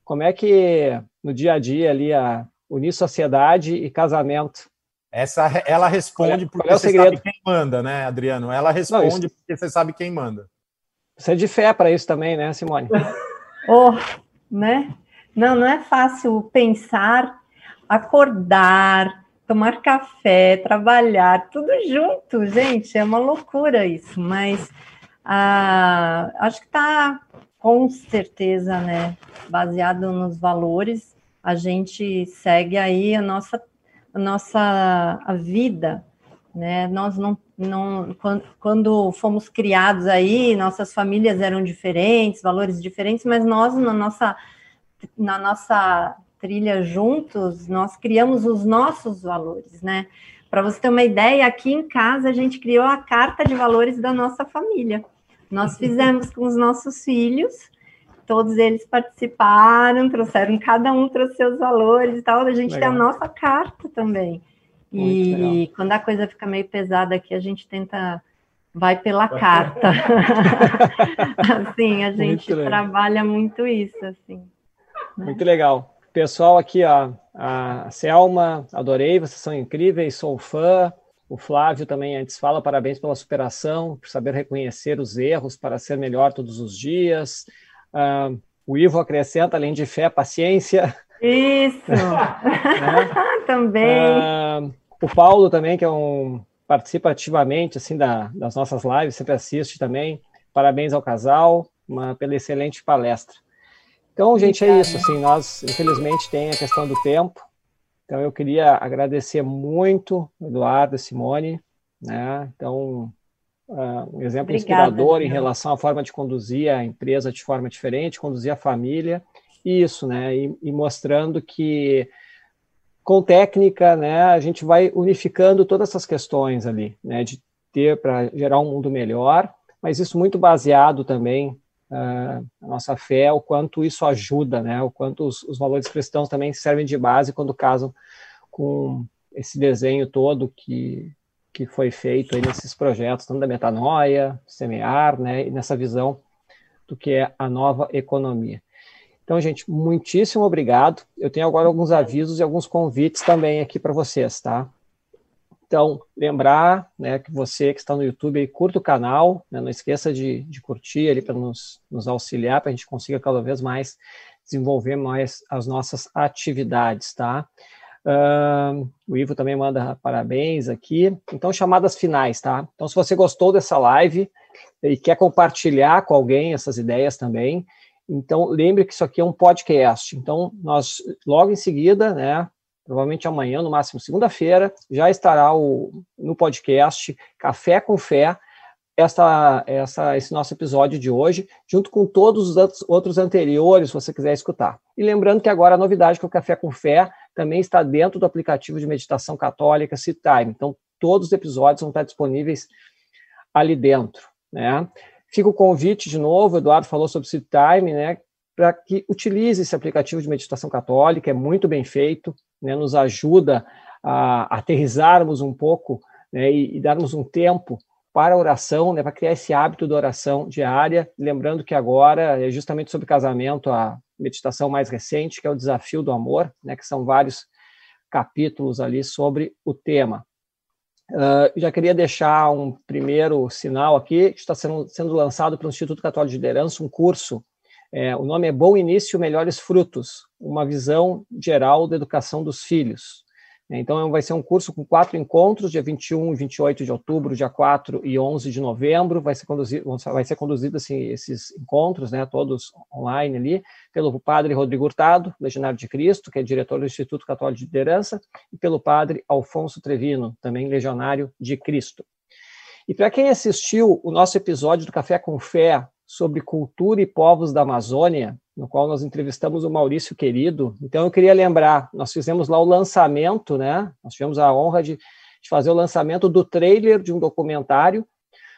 como é que no dia a dia ali a unir sociedade e casamento? Essa ela responde porque é o você segredo? sabe quem manda, né, Adriano? Ela responde não, isso... porque você sabe quem manda. Você é de fé para isso também, né, Simone? oh, né? Não, não é fácil pensar, acordar, tomar café, trabalhar, tudo junto, gente. É uma loucura isso, mas ah, acho que está com certeza, né? Baseado nos valores, a gente segue aí a nossa, a nossa a vida, né? Nós não, não quando, quando fomos criados aí, nossas famílias eram diferentes, valores diferentes, mas nós na nossa na nossa trilha juntos, nós criamos os nossos valores, né? Para você ter uma ideia, aqui em casa a gente criou a carta de valores da nossa família. Nós fizemos com os nossos filhos, todos eles participaram, trouxeram, cada um trouxe seus valores e tal. A gente legal. tem a nossa carta também. e quando a coisa fica meio pesada aqui, a gente tenta vai pela carta. assim, a gente trabalha muito isso, assim. Né? Muito legal. Pessoal aqui, ó, a Selma, adorei, vocês são incríveis, sou fã. O Flávio também antes fala parabéns pela superação, por saber reconhecer os erros para ser melhor todos os dias. Uh, o Ivo acrescenta, além de fé, paciência. Isso! né? também. Uh, o Paulo também, que é um participa ativamente assim da, das nossas lives, sempre assiste também. Parabéns ao casal uma, pela excelente palestra. Então, gente, é isso. Assim, nós, infelizmente, tem a questão do tempo. Então, eu queria agradecer muito Eduardo e Simone. Né? Então, uh, um exemplo Obrigada, inspirador em relação à forma de conduzir a empresa de forma diferente, conduzir a família. Isso, né? E, e mostrando que com técnica, né, a gente vai unificando todas essas questões ali, né, de ter para gerar um mundo melhor, mas isso muito baseado também a nossa fé, o quanto isso ajuda, né? O quanto os, os, valores cristãos também servem de base quando casam com esse desenho todo que, que foi feito aí nesses projetos, tanto da metanoia, semear, né? E nessa visão do que é a nova economia. Então, gente, muitíssimo obrigado. Eu tenho agora alguns avisos e alguns convites também aqui para vocês, tá? Então, lembrar né, que você que está no YouTube, aí, curta o canal, né, não esqueça de, de curtir ali para nos, nos auxiliar, para a gente consiga cada vez mais desenvolver mais as nossas atividades, tá? Uh, o Ivo também manda parabéns aqui. Então, chamadas finais, tá? Então, se você gostou dessa live e quer compartilhar com alguém essas ideias também, então lembre que isso aqui é um podcast. Então, nós logo em seguida, né, provavelmente amanhã, no máximo segunda-feira, já estará o, no podcast Café com Fé, essa, essa, esse nosso episódio de hoje, junto com todos os outros anteriores, se você quiser escutar. E lembrando que agora a novidade é que o Café com Fé também está dentro do aplicativo de meditação católica Time. Então, todos os episódios vão estar disponíveis ali dentro. Né? Fica o convite de novo, o Eduardo falou sobre Time, né? Para que utilize esse aplicativo de meditação católica, é muito bem feito, né, nos ajuda a aterrizarmos um pouco né, e, e, darmos um tempo para a oração, né, para criar esse hábito de oração diária. Lembrando que agora é justamente sobre casamento a meditação mais recente, que é o desafio do amor, né, que são vários capítulos ali sobre o tema. Uh, já queria deixar um primeiro sinal aqui, está sendo, sendo lançado pelo Instituto Católico de Liderança, um curso é, o nome é Bom Início, Melhores Frutos, uma visão geral da educação dos filhos. É, então, vai ser um curso com quatro encontros, dia 21 e 28 de outubro, dia 4 e 11 de novembro. Vai ser conduzido, vai ser conduzido assim, esses encontros, né, todos online ali, pelo padre Rodrigo Hurtado, legionário de Cristo, que é diretor do Instituto Católico de Liderança, e pelo padre Alfonso Trevino, também legionário de Cristo. E para quem assistiu o nosso episódio do Café com Fé sobre cultura e povos da Amazônia, no qual nós entrevistamos o Maurício Querido. Então, eu queria lembrar, nós fizemos lá o lançamento, né? Nós tivemos a honra de, de fazer o lançamento do trailer de um documentário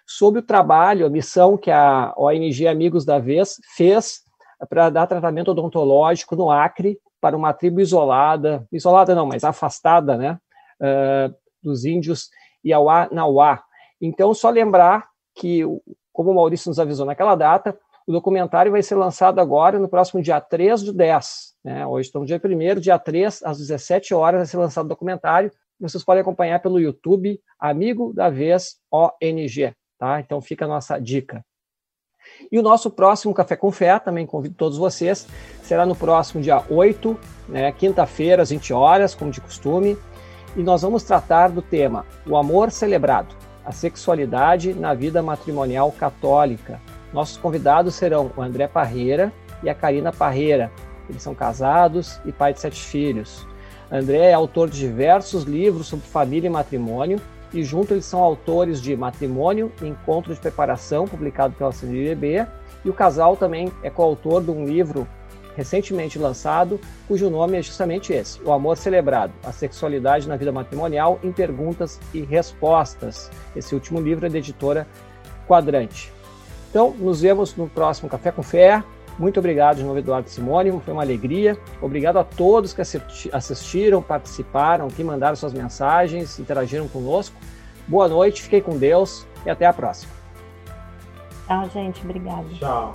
sobre o trabalho, a missão que a ONG Amigos da Vez fez para dar tratamento odontológico no Acre para uma tribo isolada, isolada não, mas afastada, né, uh, dos índios Iauá-Nauá, Então, só lembrar que, como o Maurício nos avisou naquela data, o documentário vai ser lançado agora, no próximo dia 3 de 10. Né? Hoje estamos no dia 1 dia 3, às 17 horas, vai ser lançado o documentário. Vocês podem acompanhar pelo YouTube, Amigo da Vez ONG. Tá? Então fica a nossa dica. E o nosso próximo Café com Fé, também convido todos vocês, será no próximo dia 8, né, quinta-feira, às 20 horas, como de costume. E nós vamos tratar do tema O Amor Celebrado, a Sexualidade na Vida Matrimonial Católica. Nossos convidados serão o André Parreira e a Karina Parreira. Eles são casados e pai de sete filhos. André é autor de diversos livros sobre família e matrimônio, e junto eles são autores de Matrimônio e Encontro de Preparação, publicado pela CNBB, e o casal também é coautor de um livro recentemente lançado, cujo nome é justamente esse: O Amor Celebrado, a Sexualidade na Vida Matrimonial em Perguntas e Respostas. Esse último livro é da editora Quadrante. Então, nos vemos no próximo Café com Fé. Muito obrigado de novo, Eduardo Simone. Foi uma alegria. Obrigado a todos que assistiram, participaram, que mandaram suas mensagens, interagiram conosco. Boa noite, fiquei com Deus e até a próxima. Tchau, gente. Obrigado. Tchau.